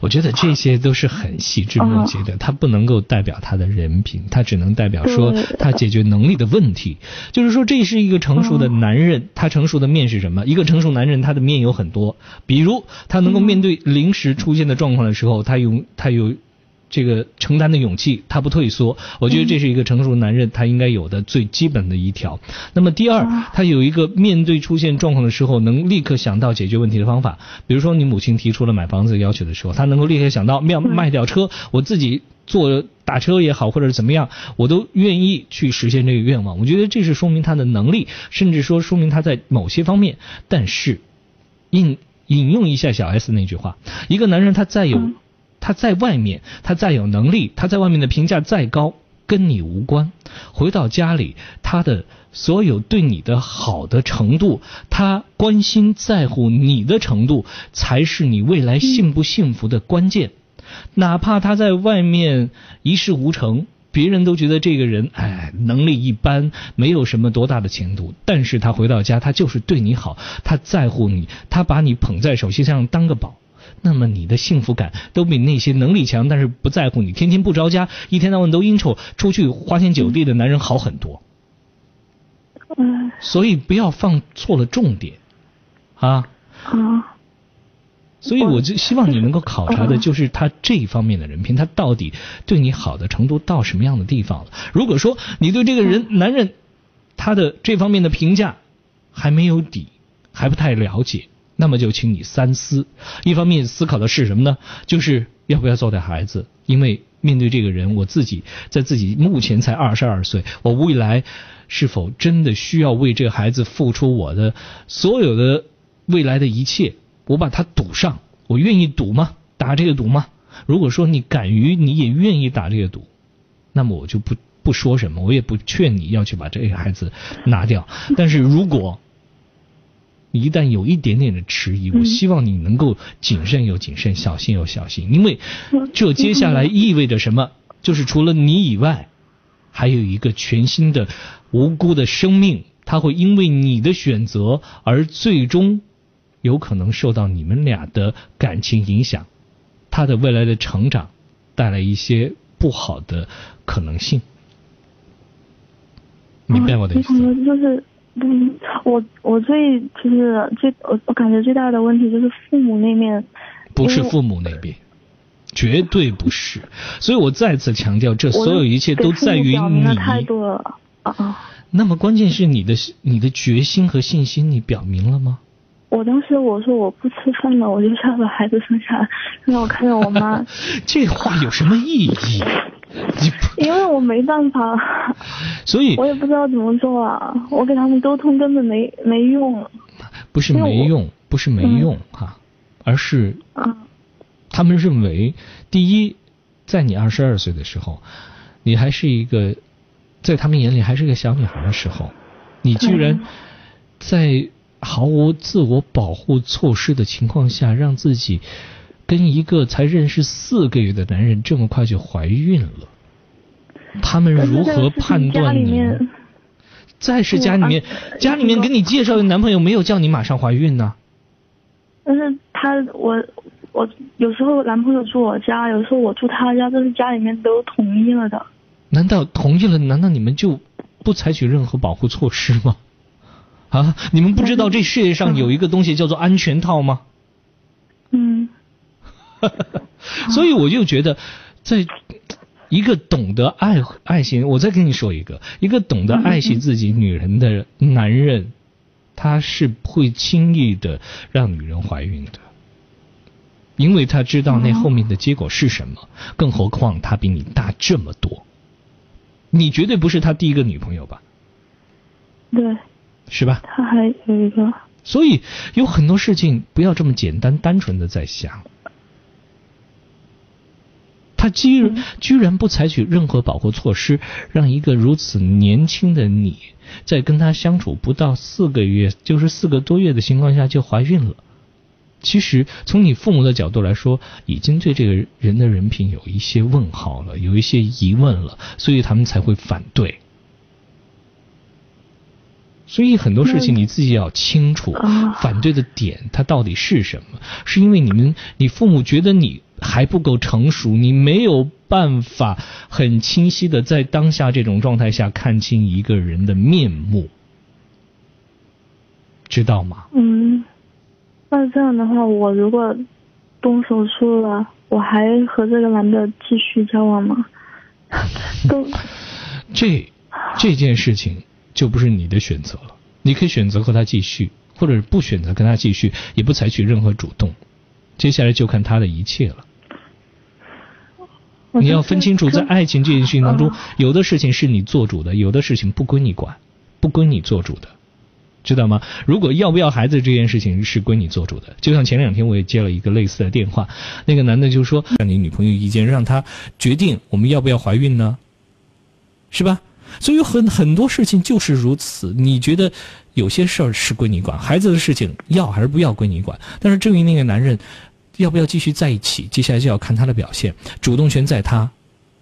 我觉得这些都是很细枝末节的，它不能够代表他的人品，他只能代表说他解决能力的问题。就是说，这是一个成熟的男人，他成熟的面是什么？一个成熟男人，他的面有很多，比如他能够面对临时出现的状况的时候，他有他有。这个承担的勇气，他不退缩，我觉得这是一个成熟男人他应该有的最基本的一条。那么第二，他有一个面对出现状况的时候，能立刻想到解决问题的方法。比如说你母亲提出了买房子要求的时候，他能够立刻想到卖卖掉车，我自己坐打车也好，或者怎么样，我都愿意去实现这个愿望。我觉得这是说明他的能力，甚至说说明他在某些方面。但是引引用一下小 S 那句话，一个男人他再有。他在外面，他再有能力，他在外面的评价再高，跟你无关。回到家里，他的所有对你的好的程度，他关心在乎你的程度，才是你未来幸不幸福的关键。哪怕他在外面一事无成，别人都觉得这个人哎能力一般，没有什么多大的前途。但是他回到家，他就是对你好，他在乎你，他把你捧在手心上当个宝。那么你的幸福感都比那些能力强但是不在乎你、天天不着家、一天到晚都应酬、出去花天酒地的男人好很多。嗯。所以不要放错了重点，啊。啊。所以我就希望你能够考察的就是他这一方面的人品，他到底对你好的程度到什么样的地方了？如果说你对这个人男人他的这方面的评价还没有底，还不太了解。那么就请你三思，一方面思考的是什么呢？就是要不要做掉孩子？因为面对这个人，我自己在自己目前才二十二岁，我未来是否真的需要为这个孩子付出我的所有的未来的一切？我把它赌上，我愿意赌吗？打这个赌吗？如果说你敢于，你也愿意打这个赌，那么我就不不说什么，我也不劝你要去把这个孩子拿掉。但是如果你一旦有一点点的迟疑，我希望你能够谨慎又谨慎，小心又小心，因为这接下来意味着什么？就是除了你以外，还有一个全新的无辜的生命，他会因为你的选择而最终有可能受到你们俩的感情影响，他的未来的成长带来一些不好的可能性。明白我的意思？就是。嗯，我我最就是最我我感觉最大的问题就是父母那面，不是父母那边，绝对不是。所以我再次强调，这所有一切都在于你。太多了啊！那么关键是你的你的决心和信心，你表明了吗？我当时我说我不吃饭了，我就想把孩子生下来，让我看到我妈。这话有什么意义？因为我没办法，所以我也不知道怎么做啊！我给他们沟通根本没没用。不是没用，不是没用哈，而是他们认为，第一，在你二十二岁的时候，你还是一个，在他们眼里还是个小女孩的时候，你居然在毫无自我保护措施的情况下，让自己。跟一个才认识四个月的男人这么快就怀孕了，他们如何判断你？再是家里面，家里面给你介绍的男朋友没有叫你马上怀孕呢。但是他我我有时候男朋友住我家，有时候我住他家，这是家里面都同意了的。难道同意了？难道你们就不采取任何保护措施吗？啊，你们不知道这世界上有一个东西叫做安全套吗？嗯。所以我就觉得，在一个懂得爱爱惜，我再跟你说一个，一个懂得爱惜自己女人的男人，他是不会轻易的让女人怀孕的，因为他知道那后面的结果是什么。更何况他比你大这么多，你绝对不是他第一个女朋友吧？对，是吧？他还有一个。所以有很多事情不要这么简单单纯的在想。他居然居然不采取任何保护措施，让一个如此年轻的你，在跟他相处不到四个月，就是四个多月的情况下就怀孕了。其实从你父母的角度来说，已经对这个人的人品有一些问号了，有一些疑问了，所以他们才会反对。所以很多事情你自己要清楚，反对的点它到底是什么？是因为你们，你父母觉得你。还不够成熟，你没有办法很清晰的在当下这种状态下看清一个人的面目，知道吗？嗯，那这样的话，我如果动手术了，我还和这个男的继续交往吗？都，这这件事情就不是你的选择了。你可以选择和他继续，或者不选择跟他继续，也不采取任何主动。接下来就看他的一切了。你要分清楚，在爱情这件事情当中，有的事情是你做主的，有的事情不归你管，不归你做主的，知道吗？如果要不要孩子这件事情是归你做主的，就像前两天我也接了一个类似的电话，那个男的就说让你女朋友意见，让他决定我们要不要怀孕呢，是吧？所以很很多事情就是如此。你觉得有些事儿是归你管，孩子的事情要还是不要归你管，但是至于那个男人。要不要继续在一起？接下来就要看他的表现，主动权在他，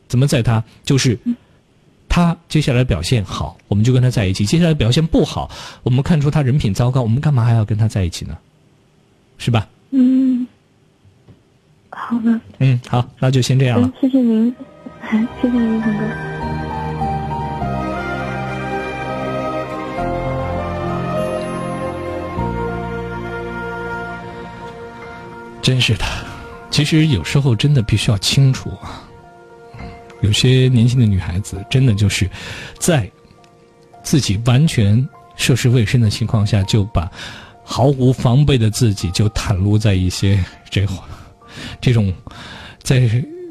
怎么在他？就是他接下来表现好，我们就跟他在一起；接下来表现不好，我们看出他人品糟糕，我们干嘛还要跟他在一起呢？是吧？嗯，好的。嗯，好，那就先这样了。谢谢您，谢谢您，鹏哥。真是的，其实有时候真的必须要清楚啊。有些年轻的女孩子，真的就是在自己完全涉世未深的情况下，就把毫无防备的自己就袒露在一些这这种在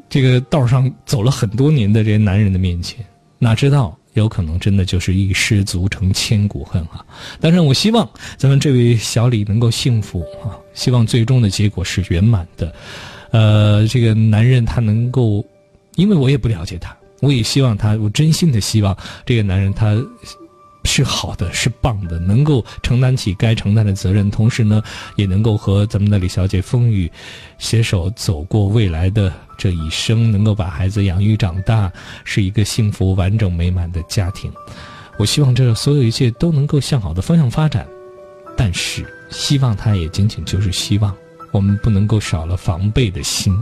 这个道上走了很多年的这些男人的面前，哪知道有可能真的就是一失足成千古恨啊！当然，我希望咱们这位小李能够幸福啊，希望最终的结果是圆满的。呃，这个男人他能够，因为我也不了解他，我也希望他，我真心的希望这个男人他。是好的，是棒的，能够承担起该承担的责任，同时呢，也能够和咱们的李小姐风雨携手走过未来的这一生，能够把孩子养育长大，是一个幸福、完整、美满的家庭。我希望这所有一切都能够向好的方向发展，但是希望它也仅仅就是希望，我们不能够少了防备的心。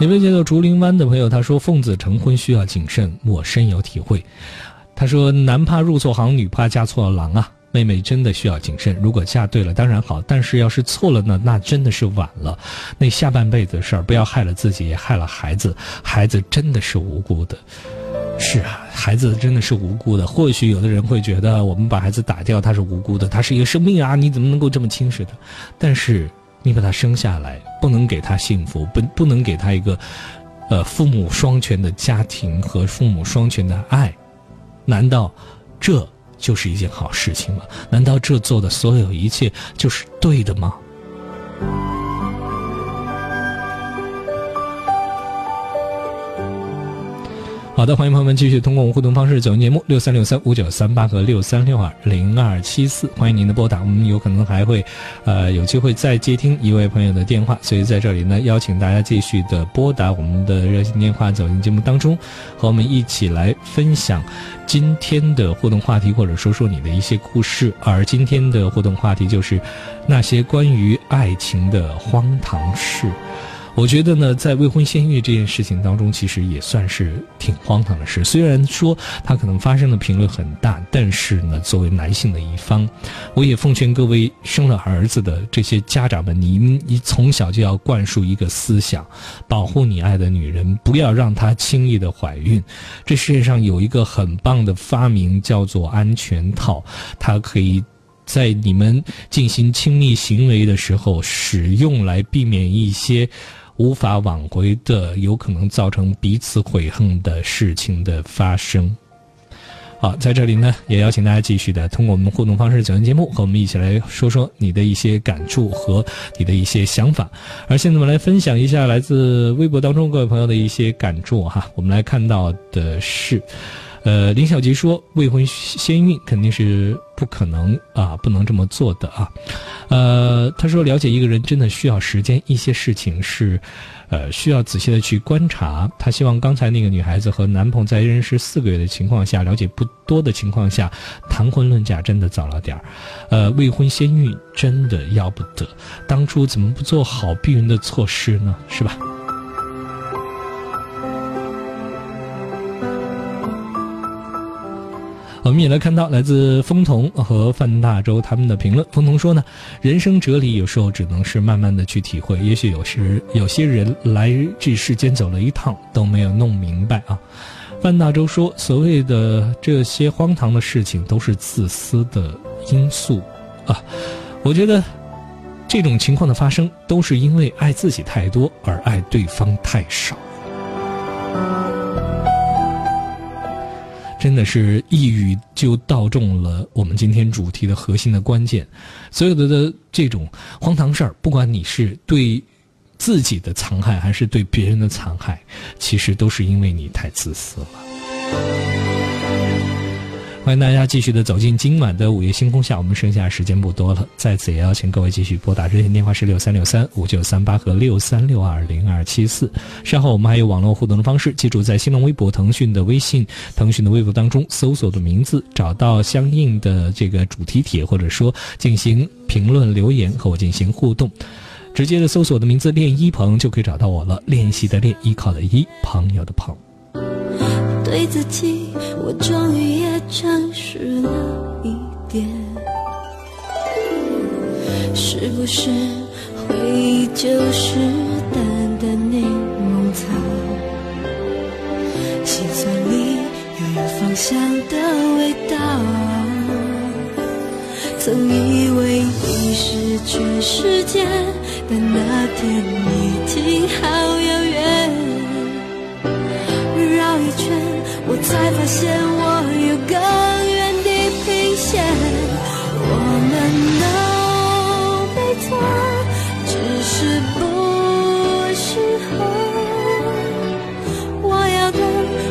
一位叫做竹林湾的朋友，他说：“奉子成婚需要谨慎，我深有体会。”他说：“男怕入错行，女怕嫁错郎啊！妹妹真的需要谨慎。如果嫁对了，当然好；但是要是错了呢，那真的是晚了。那下半辈子的事儿，不要害了自己，也害了孩子。孩子真的是无辜的。是啊，孩子真的是无辜的。或许有的人会觉得，我们把孩子打掉，他是无辜的，他是一个生命啊，你怎么能够这么轻视他？但是。”你把他生下来，不能给他幸福，不不能给他一个，呃，父母双全的家庭和父母双全的爱，难道这就是一件好事情吗？难道这做的所有一切就是对的吗？好的，欢迎朋友们继续通过我们互动方式走进节目六三六三五九三八和六三六二零二七四，欢迎您的拨打，我们有可能还会，呃，有机会再接听一位朋友的电话，所以在这里呢，邀请大家继续的拨打我们的热线电话走进节目当中，和我们一起来分享今天的互动话题，或者说说你的一些故事。而今天的互动话题就是那些关于爱情的荒唐事。我觉得呢，在未婚先孕这件事情当中，其实也算是挺荒唐的事。虽然说它可能发生的频率很大，但是呢，作为男性的一方，我也奉劝各位生了儿子的这些家长们，你你从小就要灌输一个思想：保护你爱的女人，不要让她轻易的怀孕。这世界上有一个很棒的发明，叫做安全套，它可以在你们进行亲密行为的时候使用，来避免一些。无法挽回的，有可能造成彼此悔恨的事情的发生。好，在这里呢，也邀请大家继续的通过我们互动方式走进节目，和我们一起来说说你的一些感触和你的一些想法。而现在我们来分享一下来自微博当中各位朋友的一些感触哈。我们来看到的是。呃，林小吉说未婚先孕肯定是不可能啊，不能这么做的啊。呃，他说了解一个人真的需要时间，一些事情是，呃，需要仔细的去观察。他希望刚才那个女孩子和男朋友在认识四个月的情况下，了解不多的情况下，谈婚论嫁真的早了点儿。呃，未婚先孕真的要不得，当初怎么不做好避孕的措施呢？是吧？我们也来看到来自风童和范大洲他们的评论。风童说呢，人生哲理有时候只能是慢慢的去体会，也许有时有些人来这世间走了一趟都没有弄明白啊。范大洲说，所谓的这些荒唐的事情都是自私的因素啊。我觉得这种情况的发生都是因为爱自己太多而爱对方太少。真的是一语就道中了我们今天主题的核心的关键。所有的的这种荒唐事儿，不管你是对自己的残害，还是对别人的残害，其实都是因为你太自私了。欢迎大家继续的走进今晚的午夜星空下，我们剩下时间不多了，在此也邀请各位继续拨打热线电话是六三六三五九三八和六三六二零二七四。稍后我们还有网络互动的方式，记住在新浪微博、腾讯的微信、腾讯的微博当中搜索的名字，找到相应的这个主题帖，或者说进行评论留言和我进行互动。直接的搜索的名字“练一鹏”就可以找到我了。练习的练，依靠的依，朋友的朋。对自己，我终于也诚实了一点。是不是回忆就是淡淡柠檬草？心酸里又有芳香的味道。曾以为。你是全世界，但那天已经好遥远。绕一圈，我才发现我有更远地平线。我们都没错，只是不适合。我要等，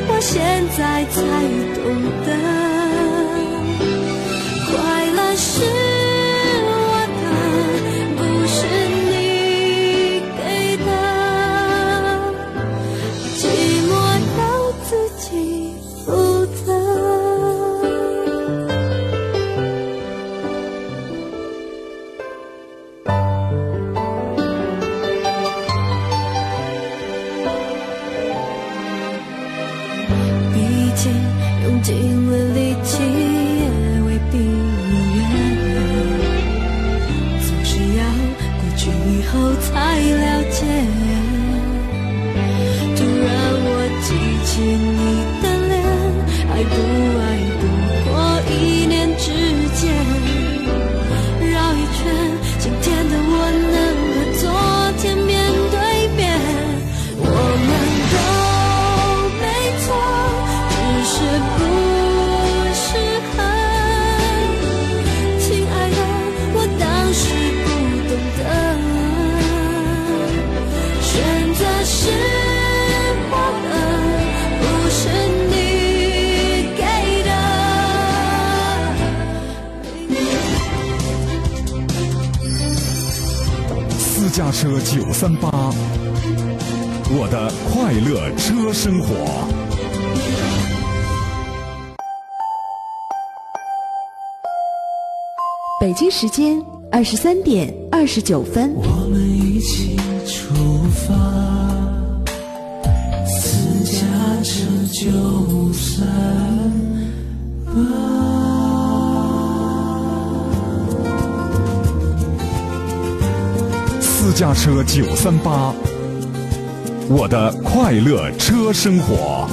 我现在才三八，我的快乐车生活。北京时间二十三点二十九分。我们一起出发，家车九三八，我的快乐车生活。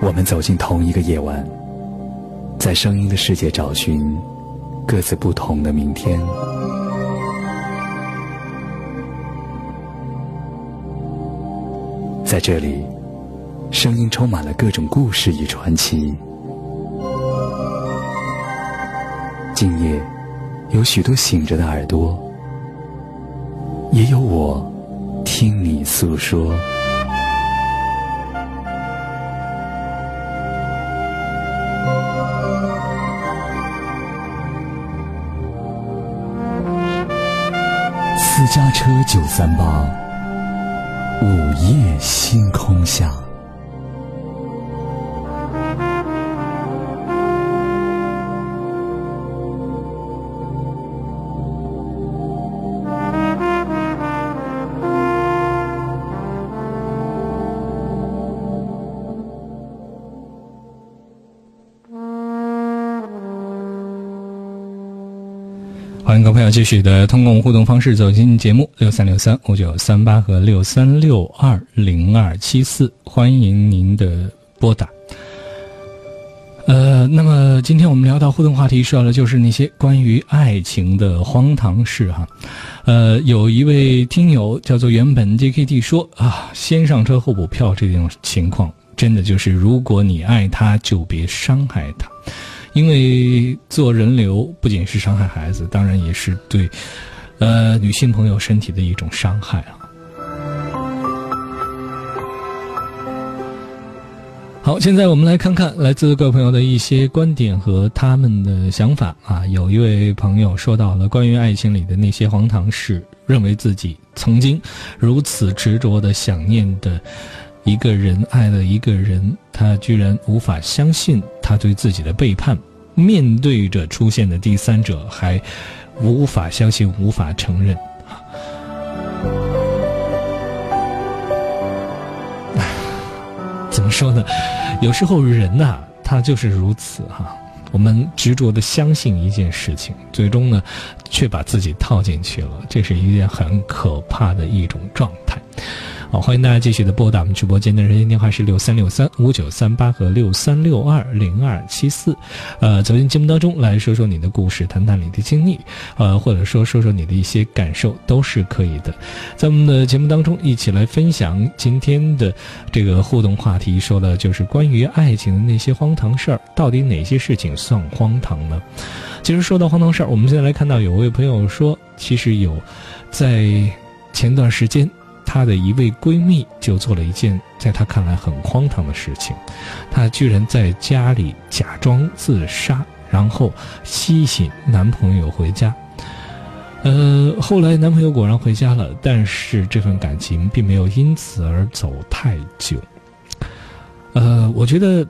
我们走进同一个夜晚，在声音的世界找寻各自不同的明天。在这里，声音充满了各种故事与传奇。今夜，有许多醒着的耳朵，也有我听你诉说。私家车九三八，午夜星空下。欢迎各位朋友继续的通过互动方式走进节目六三六三五九三八和六三六二零二七四，欢迎您的拨打。呃，那么今天我们聊到互动话题，说到的就是那些关于爱情的荒唐事哈。呃，有一位听友叫做原本 JKT 说啊，先上车后补票这种情况，真的就是如果你爱他，就别伤害他。因为做人流不仅是伤害孩子，当然也是对，呃，女性朋友身体的一种伤害啊。好，现在我们来看看来自各位朋友的一些观点和他们的想法啊。有一位朋友说到了关于爱情里的那些荒唐事，认为自己曾经如此执着的想念的一个人，爱了一个人，他居然无法相信他对自己的背叛，面对着出现的第三者还无法相信，无法承认。怎么说呢？有时候人呐、他就是如此哈、我们执着的相信一件事情，最终呢，却把自己套进去了，这是一件很可怕的一种状态。好，欢迎大家继续的拨打我们直播间的热线电话是六三六三五九三八和六三六二零二七四，呃，走进节目当中来说说你的故事，谈谈你的经历，呃，或者说说说你的一些感受都是可以的。在我们的节目当中，一起来分享今天的这个互动话题，说的就是关于爱情的那些荒唐事儿，到底哪些事情算荒唐呢？其实说到荒唐事儿，我们现在来看到有位朋友说，其实有在前段时间。她的一位闺蜜就做了一件在她看来很荒唐的事情，她居然在家里假装自杀，然后吸引男朋友回家。呃，后来男朋友果然回家了，但是这份感情并没有因此而走太久。呃，我觉得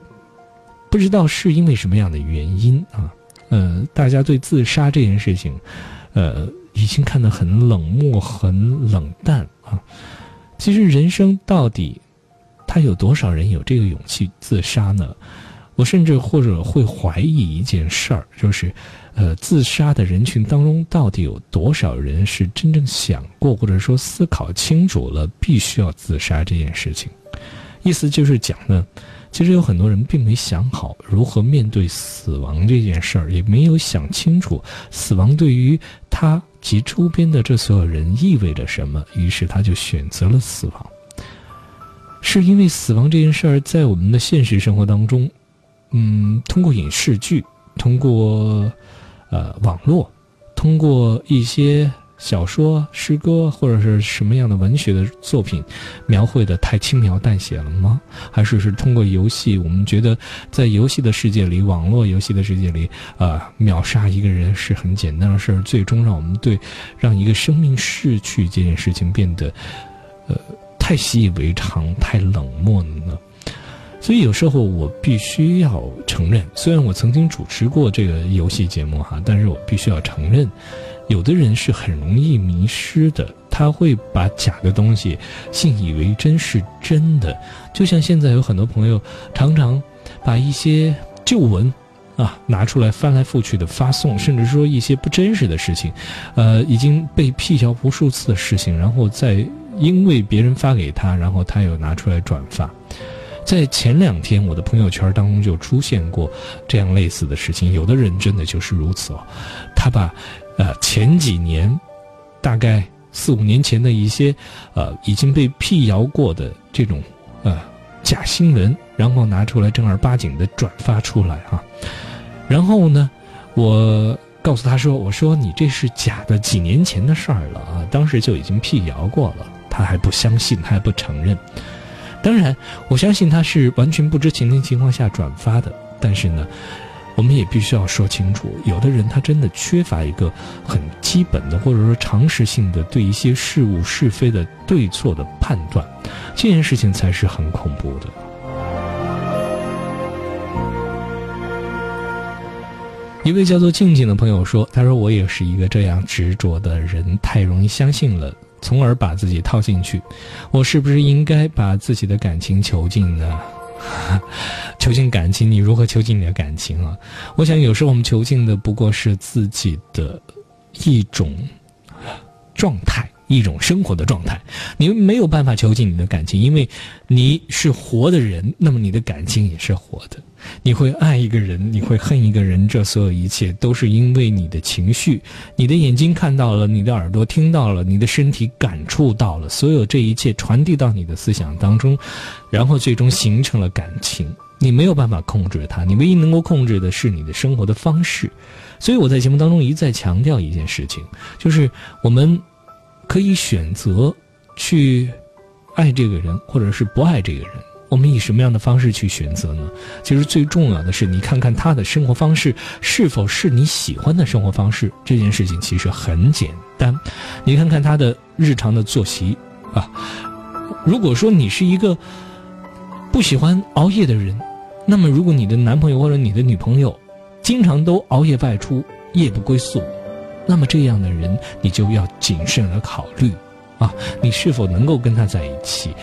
不知道是因为什么样的原因啊，呃，大家对自杀这件事情，呃，已经看得很冷漠、很冷淡啊。其实人生到底，他有多少人有这个勇气自杀呢？我甚至或者会怀疑一件事儿，就是，呃，自杀的人群当中，到底有多少人是真正想过或者说思考清楚了必须要自杀这件事情？意思就是讲呢，其实有很多人并没想好如何面对死亡这件事儿，也没有想清楚死亡对于他。及周边的这所有人意味着什么？于是他就选择了死亡。是因为死亡这件事儿在我们的现实生活当中，嗯，通过影视剧，通过呃网络，通过一些。小说、诗歌或者是什么样的文学的作品，描绘的太轻描淡写了吗？还是是通过游戏，我们觉得在游戏的世界里，网络游戏的世界里，啊，秒杀一个人是很简单的事儿，最终让我们对让一个生命逝去这件事情变得，呃，太习以为常、太冷漠了呢？所以有时候我必须要承认，虽然我曾经主持过这个游戏节目哈，但是我必须要承认。有的人是很容易迷失的，他会把假的东西信以为真是真的。就像现在有很多朋友常常把一些旧闻啊拿出来翻来覆去的发送，甚至说一些不真实的事情，呃，已经被辟谣无数次的事情，然后再因为别人发给他，然后他又拿出来转发。在前两天，我的朋友圈当中就出现过这样类似的事情。有的人真的就是如此哦，他把。呃，前几年，大概四五年前的一些，呃，已经被辟谣过的这种呃假新闻，然后拿出来正儿八经的转发出来哈。然后呢，我告诉他说：“我说你这是假的，几年前的事儿了啊，当时就已经辟谣过了。”他还不相信，他还不承认。当然，我相信他是完全不知情的情况下转发的，但是呢。我们也必须要说清楚，有的人他真的缺乏一个很基本的，或者说常识性的对一些事物是非的对错的判断，这件事情才是很恐怖的。一位叫做静静的朋友说：“他说我也是一个这样执着的人，太容易相信了，从而把自己套进去。我是不是应该把自己的感情囚禁呢？” 囚禁感情，你如何囚禁你的感情啊？我想有时候我们囚禁的不过是自己的一种状态。一种生活的状态，你没有办法囚禁你的感情，因为你是活的人，那么你的感情也是活的。你会爱一个人，你会恨一个人，这所有一切都是因为你的情绪，你的眼睛看到了，你的耳朵听到了，你的身体感触到了，所有这一切传递到你的思想当中，然后最终形成了感情。你没有办法控制它，你唯一能够控制的是你的生活的方式。所以我在节目当中一再强调一件事情，就是我们。可以选择去爱这个人，或者是不爱这个人。我们以什么样的方式去选择呢？其实最重要的是，你看看他的生活方式是否是你喜欢的生活方式。这件事情其实很简单，你看看他的日常的作息啊。如果说你是一个不喜欢熬夜的人，那么如果你的男朋友或者你的女朋友经常都熬夜外出，夜不归宿。那么这样的人，你就要谨慎的考虑，啊，你是否能够跟他在一起，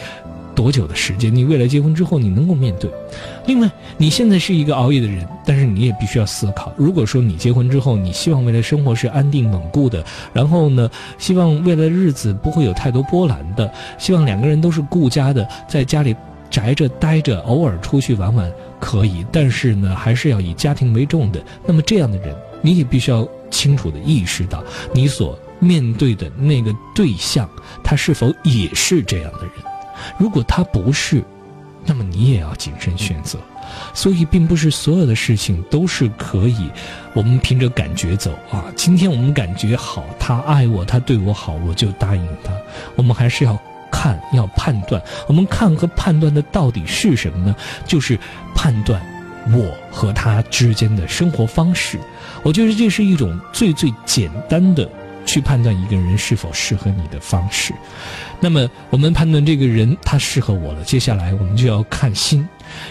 多久的时间？你未来结婚之后，你能够面对？另外，你。现在是一个熬夜的人，但是你也必须要思考，如果说你结婚之后，你希望未来生活是安定稳固的，然后呢，希望未来的日子不会有太多波澜的，希望两个人都是顾家的，在家里宅着待着，偶尔出去玩玩可以，但是呢，还是要以家庭为重的。那么这样的人，你也必须要清楚的意识到，你所面对的那个对象，他是否也是这样的人。如果他不是，那么你也要谨慎选择。所以，并不是所有的事情都是可以我们凭着感觉走啊。今天我们感觉好，他爱我，他对我好，我就答应他。我们还是要看，要判断。我们看和判断的到底是什么呢？就是判断我和他之间的生活方式。我觉得这是一种最最简单的。去判断一个人是否适合你的方式，那么我们判断这个人他适合我了，接下来我们就要看心。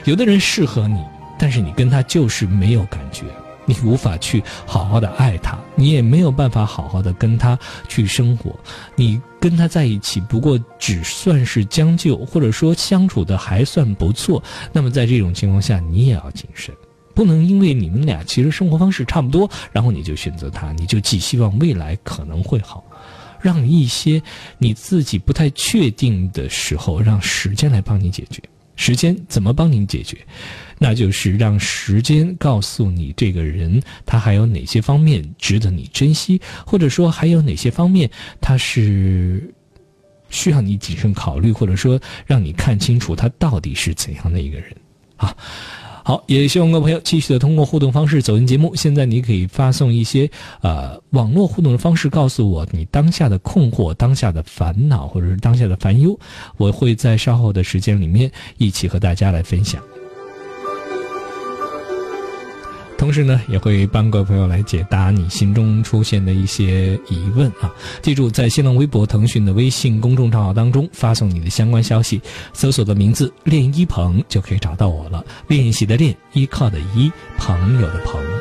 有的人适合你，但是你跟他就是没有感觉，你无法去好好的爱他，你也没有办法好好的跟他去生活。你跟他在一起，不过只算是将就，或者说相处的还算不错。那么在这种情况下，你也要谨慎。不能因为你们俩其实生活方式差不多，然后你就选择他，你就寄希望未来可能会好，让一些你自己不太确定的时候，让时间来帮你解决。时间怎么帮你解决？那就是让时间告诉你这个人他还有哪些方面值得你珍惜，或者说还有哪些方面他是需要你谨慎考虑，或者说让你看清楚他到底是怎样的一个人啊。好，也希望各位朋友继续的通过互动方式走进节目。现在你可以发送一些呃网络互动的方式，告诉我你当下的困惑、当下的烦恼或者是当下的烦忧，我会在稍后的时间里面一起和大家来分享。同时呢，也会帮各位朋友来解答你心中出现的一些疑问啊！记住，在新浪微博、腾讯的微信公众账号当中发送你的相关消息，搜索的名字“练一鹏”就可以找到我了。练习的练，依靠的依，朋友的朋。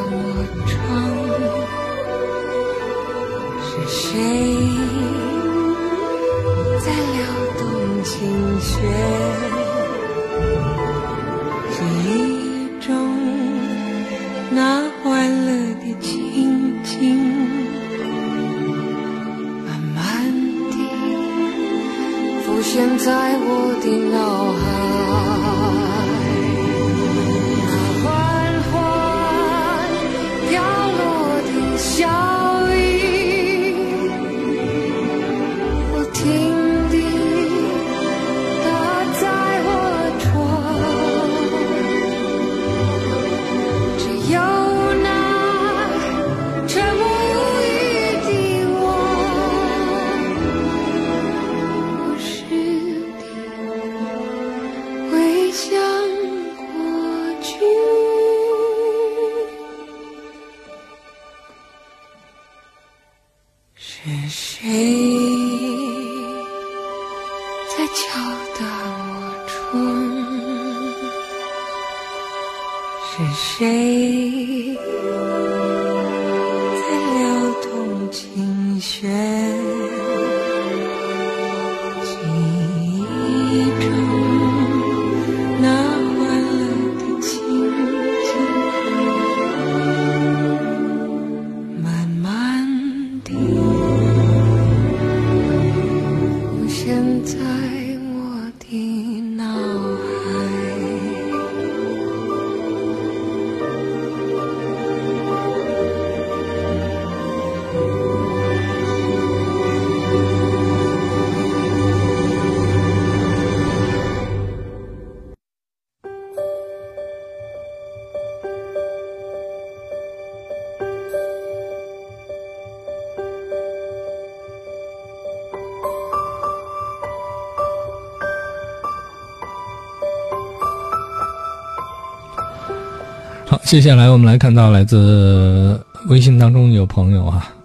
接下来我们来看到来自微信当中有朋友啊，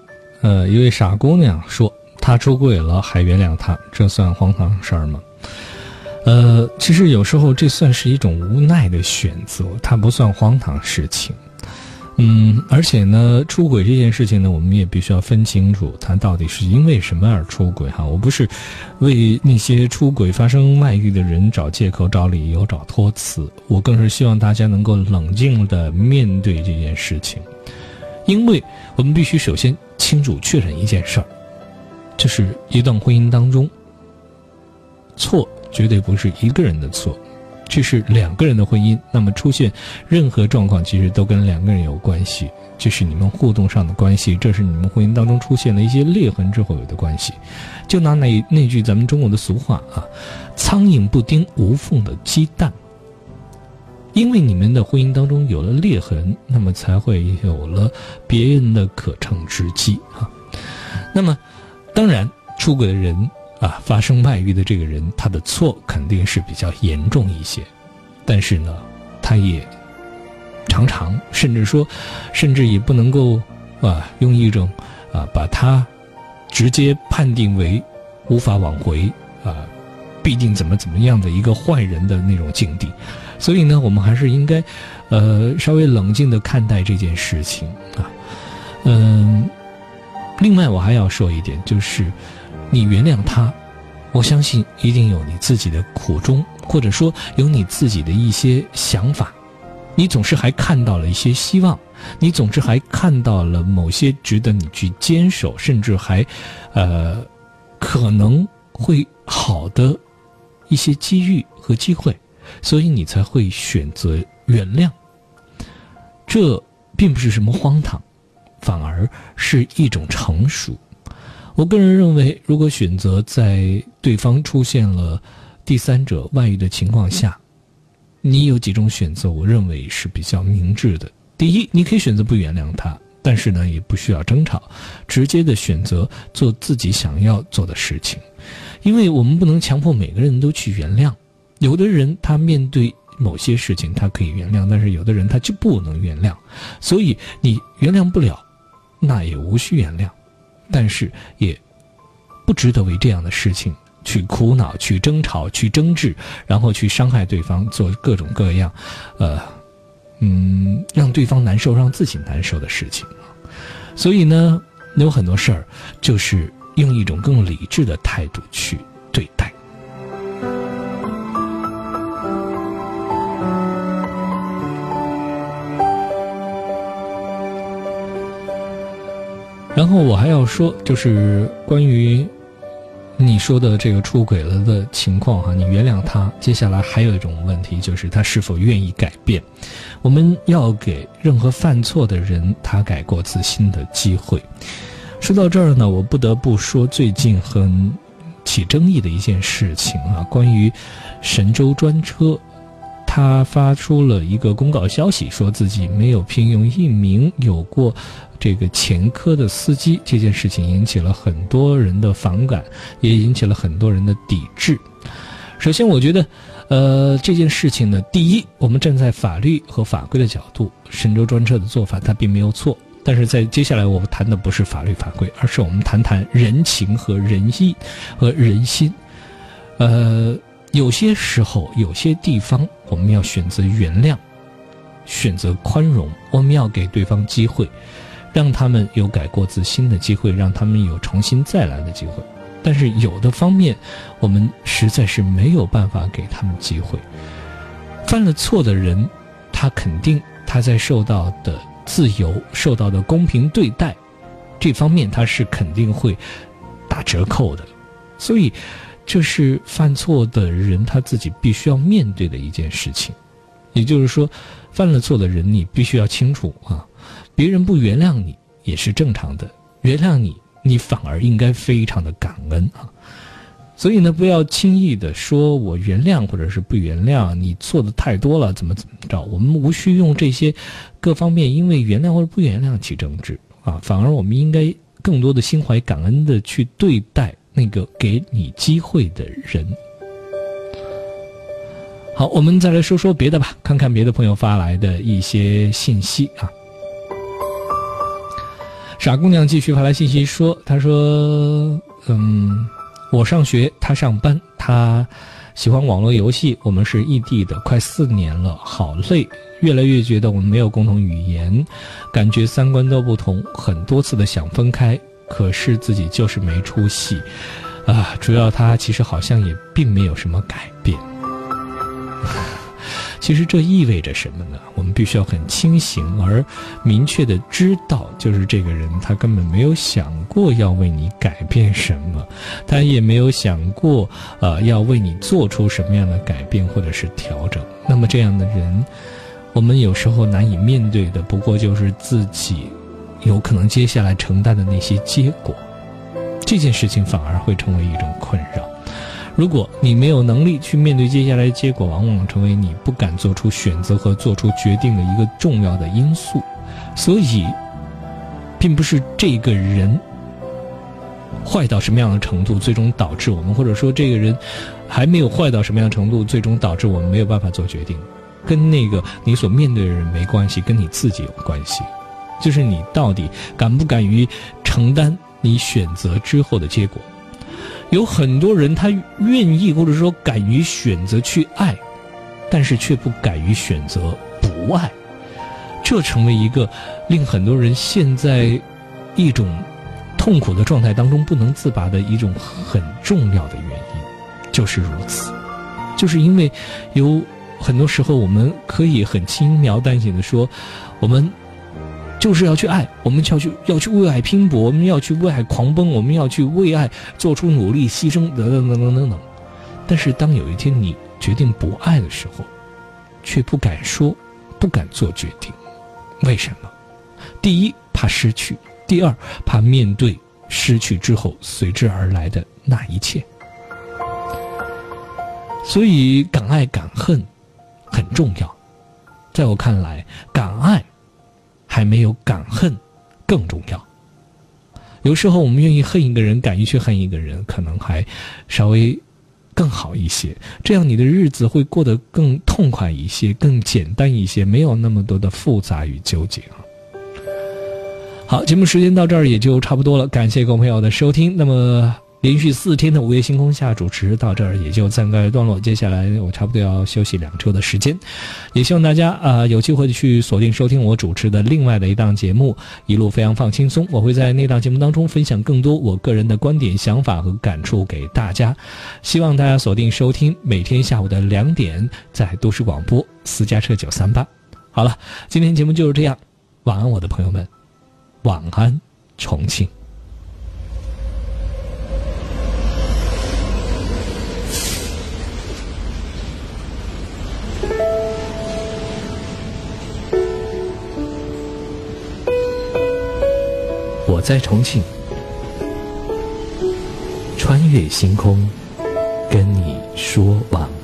呃，一位傻姑娘说她出轨了还原谅他，这算荒唐事儿吗？呃，其实有时候这算是一种无奈的选择，它不算荒唐事情。嗯，而且呢，出轨这件事情呢，我们也必须要分清楚，他到底是因为什么而出轨哈。我不是为那些出轨发生外遇的人找借口、找理由、找托词，我更是希望大家能够冷静的面对这件事情，因为我们必须首先清楚确认一件事儿，就是一段婚姻当中，错绝对不是一个人的错。这是两个人的婚姻，那么出现任何状况，其实都跟两个人有关系。这是你们互动上的关系，这是你们婚姻当中出现了一些裂痕之后有的关系。就拿那那句咱们中国的俗话啊，“苍蝇不叮无缝的鸡蛋”。因为你们的婚姻当中有了裂痕，那么才会有了别人的可乘之机啊。那么，当然出轨的人。啊，发生外遇的这个人，他的错肯定是比较严重一些，但是呢，他也常常，甚至说，甚至也不能够啊，用一种啊，把他直接判定为无法挽回啊，必定怎么怎么样的一个坏人的那种境地。所以呢，我们还是应该呃稍微冷静的看待这件事情啊。嗯，另外我还要说一点，就是。你原谅他，我相信一定有你自己的苦衷，或者说有你自己的一些想法。你总是还看到了一些希望，你总是还看到了某些值得你去坚守，甚至还，呃，可能会好的一些机遇和机会，所以你才会选择原谅。这并不是什么荒唐，反而是一种成熟。我个人认为，如果选择在对方出现了第三者外遇的情况下，你有几种选择，我认为是比较明智的。第一，你可以选择不原谅他，但是呢，也不需要争吵，直接的选择做自己想要做的事情，因为我们不能强迫每个人都去原谅。有的人他面对某些事情他可以原谅，但是有的人他就不能原谅，所以你原谅不了，那也无需原谅。但是也不值得为这样的事情去苦恼、去争吵、去争执，然后去伤害对方，做各种各样，呃，嗯，让对方难受、让自己难受的事情。所以呢，有很多事儿就是用一种更理智的态度去然后我还要说，就是关于你说的这个出轨了的情况哈，你原谅他。接下来还有一种问题，就是他是否愿意改变。我们要给任何犯错的人他改过自新的机会。说到这儿呢，我不得不说最近很起争议的一件事情啊，关于神州专车，他发出了一个公告消息，说自己没有聘用一名有过。这个前科的司机这件事情引起了很多人的反感，也引起了很多人的抵制。首先，我觉得，呃，这件事情呢，第一，我们站在法律和法规的角度，神州专车的做法它并没有错。但是在接下来，我们谈的不是法律法规，而是我们谈谈人情和仁义和人心。呃，有些时候，有些地方，我们要选择原谅，选择宽容，我们要给对方机会。让他们有改过自新的机会，让他们有重新再来的机会。但是有的方面，我们实在是没有办法给他们机会。犯了错的人，他肯定他在受到的自由、受到的公平对待这方面，他是肯定会打折扣的。所以，这是犯错的人他自己必须要面对的一件事情。也就是说，犯了错的人，你必须要清楚啊。别人不原谅你也是正常的，原谅你，你反而应该非常的感恩啊。所以呢，不要轻易的说我原谅或者是不原谅，你错的太多了，怎么怎么着？我们无需用这些各方面因为原谅或者不原谅起争执啊，反而我们应该更多的心怀感恩的去对待那个给你机会的人。好，我们再来说说别的吧，看看别的朋友发来的一些信息啊。傻姑娘继续发来信息说：“她说，嗯，我上学，她上班，她喜欢网络游戏，我们是异地的，快四年了，好累，越来越觉得我们没有共同语言，感觉三观都不同，很多次的想分开，可是自己就是没出息，啊，主要他其实好像也并没有什么改变。”其实这意味着什么呢？我们必须要很清醒而明确的知道，就是这个人他根本没有想过要为你改变什么，他也没有想过呃要为你做出什么样的改变或者是调整。那么这样的人，我们有时候难以面对的，不过就是自己有可能接下来承担的那些结果，这件事情反而会成为一种困扰。如果你没有能力去面对接下来的结果，往往成为你不敢做出选择和做出决定的一个重要的因素。所以，并不是这个人坏到什么样的程度，最终导致我们，或者说这个人还没有坏到什么样的程度，最终导致我们没有办法做决定，跟那个你所面对的人没关系，跟你自己有关系。就是你到底敢不敢于承担你选择之后的结果。有很多人，他愿意或者说敢于选择去爱，但是却不敢于选择不爱，这成为一个令很多人陷在一种痛苦的状态当中不能自拔的一种很重要的原因，就是如此，就是因为有很多时候我们可以很轻描淡写的说，我们。就是要去爱，我们就要去要去为爱拼搏，我们要去为爱狂奔，我们要去为爱做出努力牺牲，等等等等等等。但是当有一天你决定不爱的时候，却不敢说，不敢做决定，为什么？第一，怕失去；第二，怕面对失去之后随之而来的那一切。所以，敢爱敢恨很重要。在我看来，敢爱。还没有敢恨更重要。有时候我们愿意恨一个人，敢于去恨一个人，可能还稍微更好一些。这样你的日子会过得更痛快一些，更简单一些，没有那么多的复杂与纠结啊。好，节目时间到这儿也就差不多了，感谢各位朋友的收听。那么。连续四天的午夜星空下主持到这儿也就暂告一段落，接下来我差不多要休息两周的时间，也希望大家啊有机会去锁定收听我主持的另外的一档节目《一路飞扬放轻松》，我会在那档节目当中分享更多我个人的观点、想法和感触给大家，希望大家锁定收听，每天下午的两点在都市广播私家车九三八。好了，今天节目就是这样，晚安，我的朋友们，晚安，重庆。在重庆，穿越星空，跟你说晚。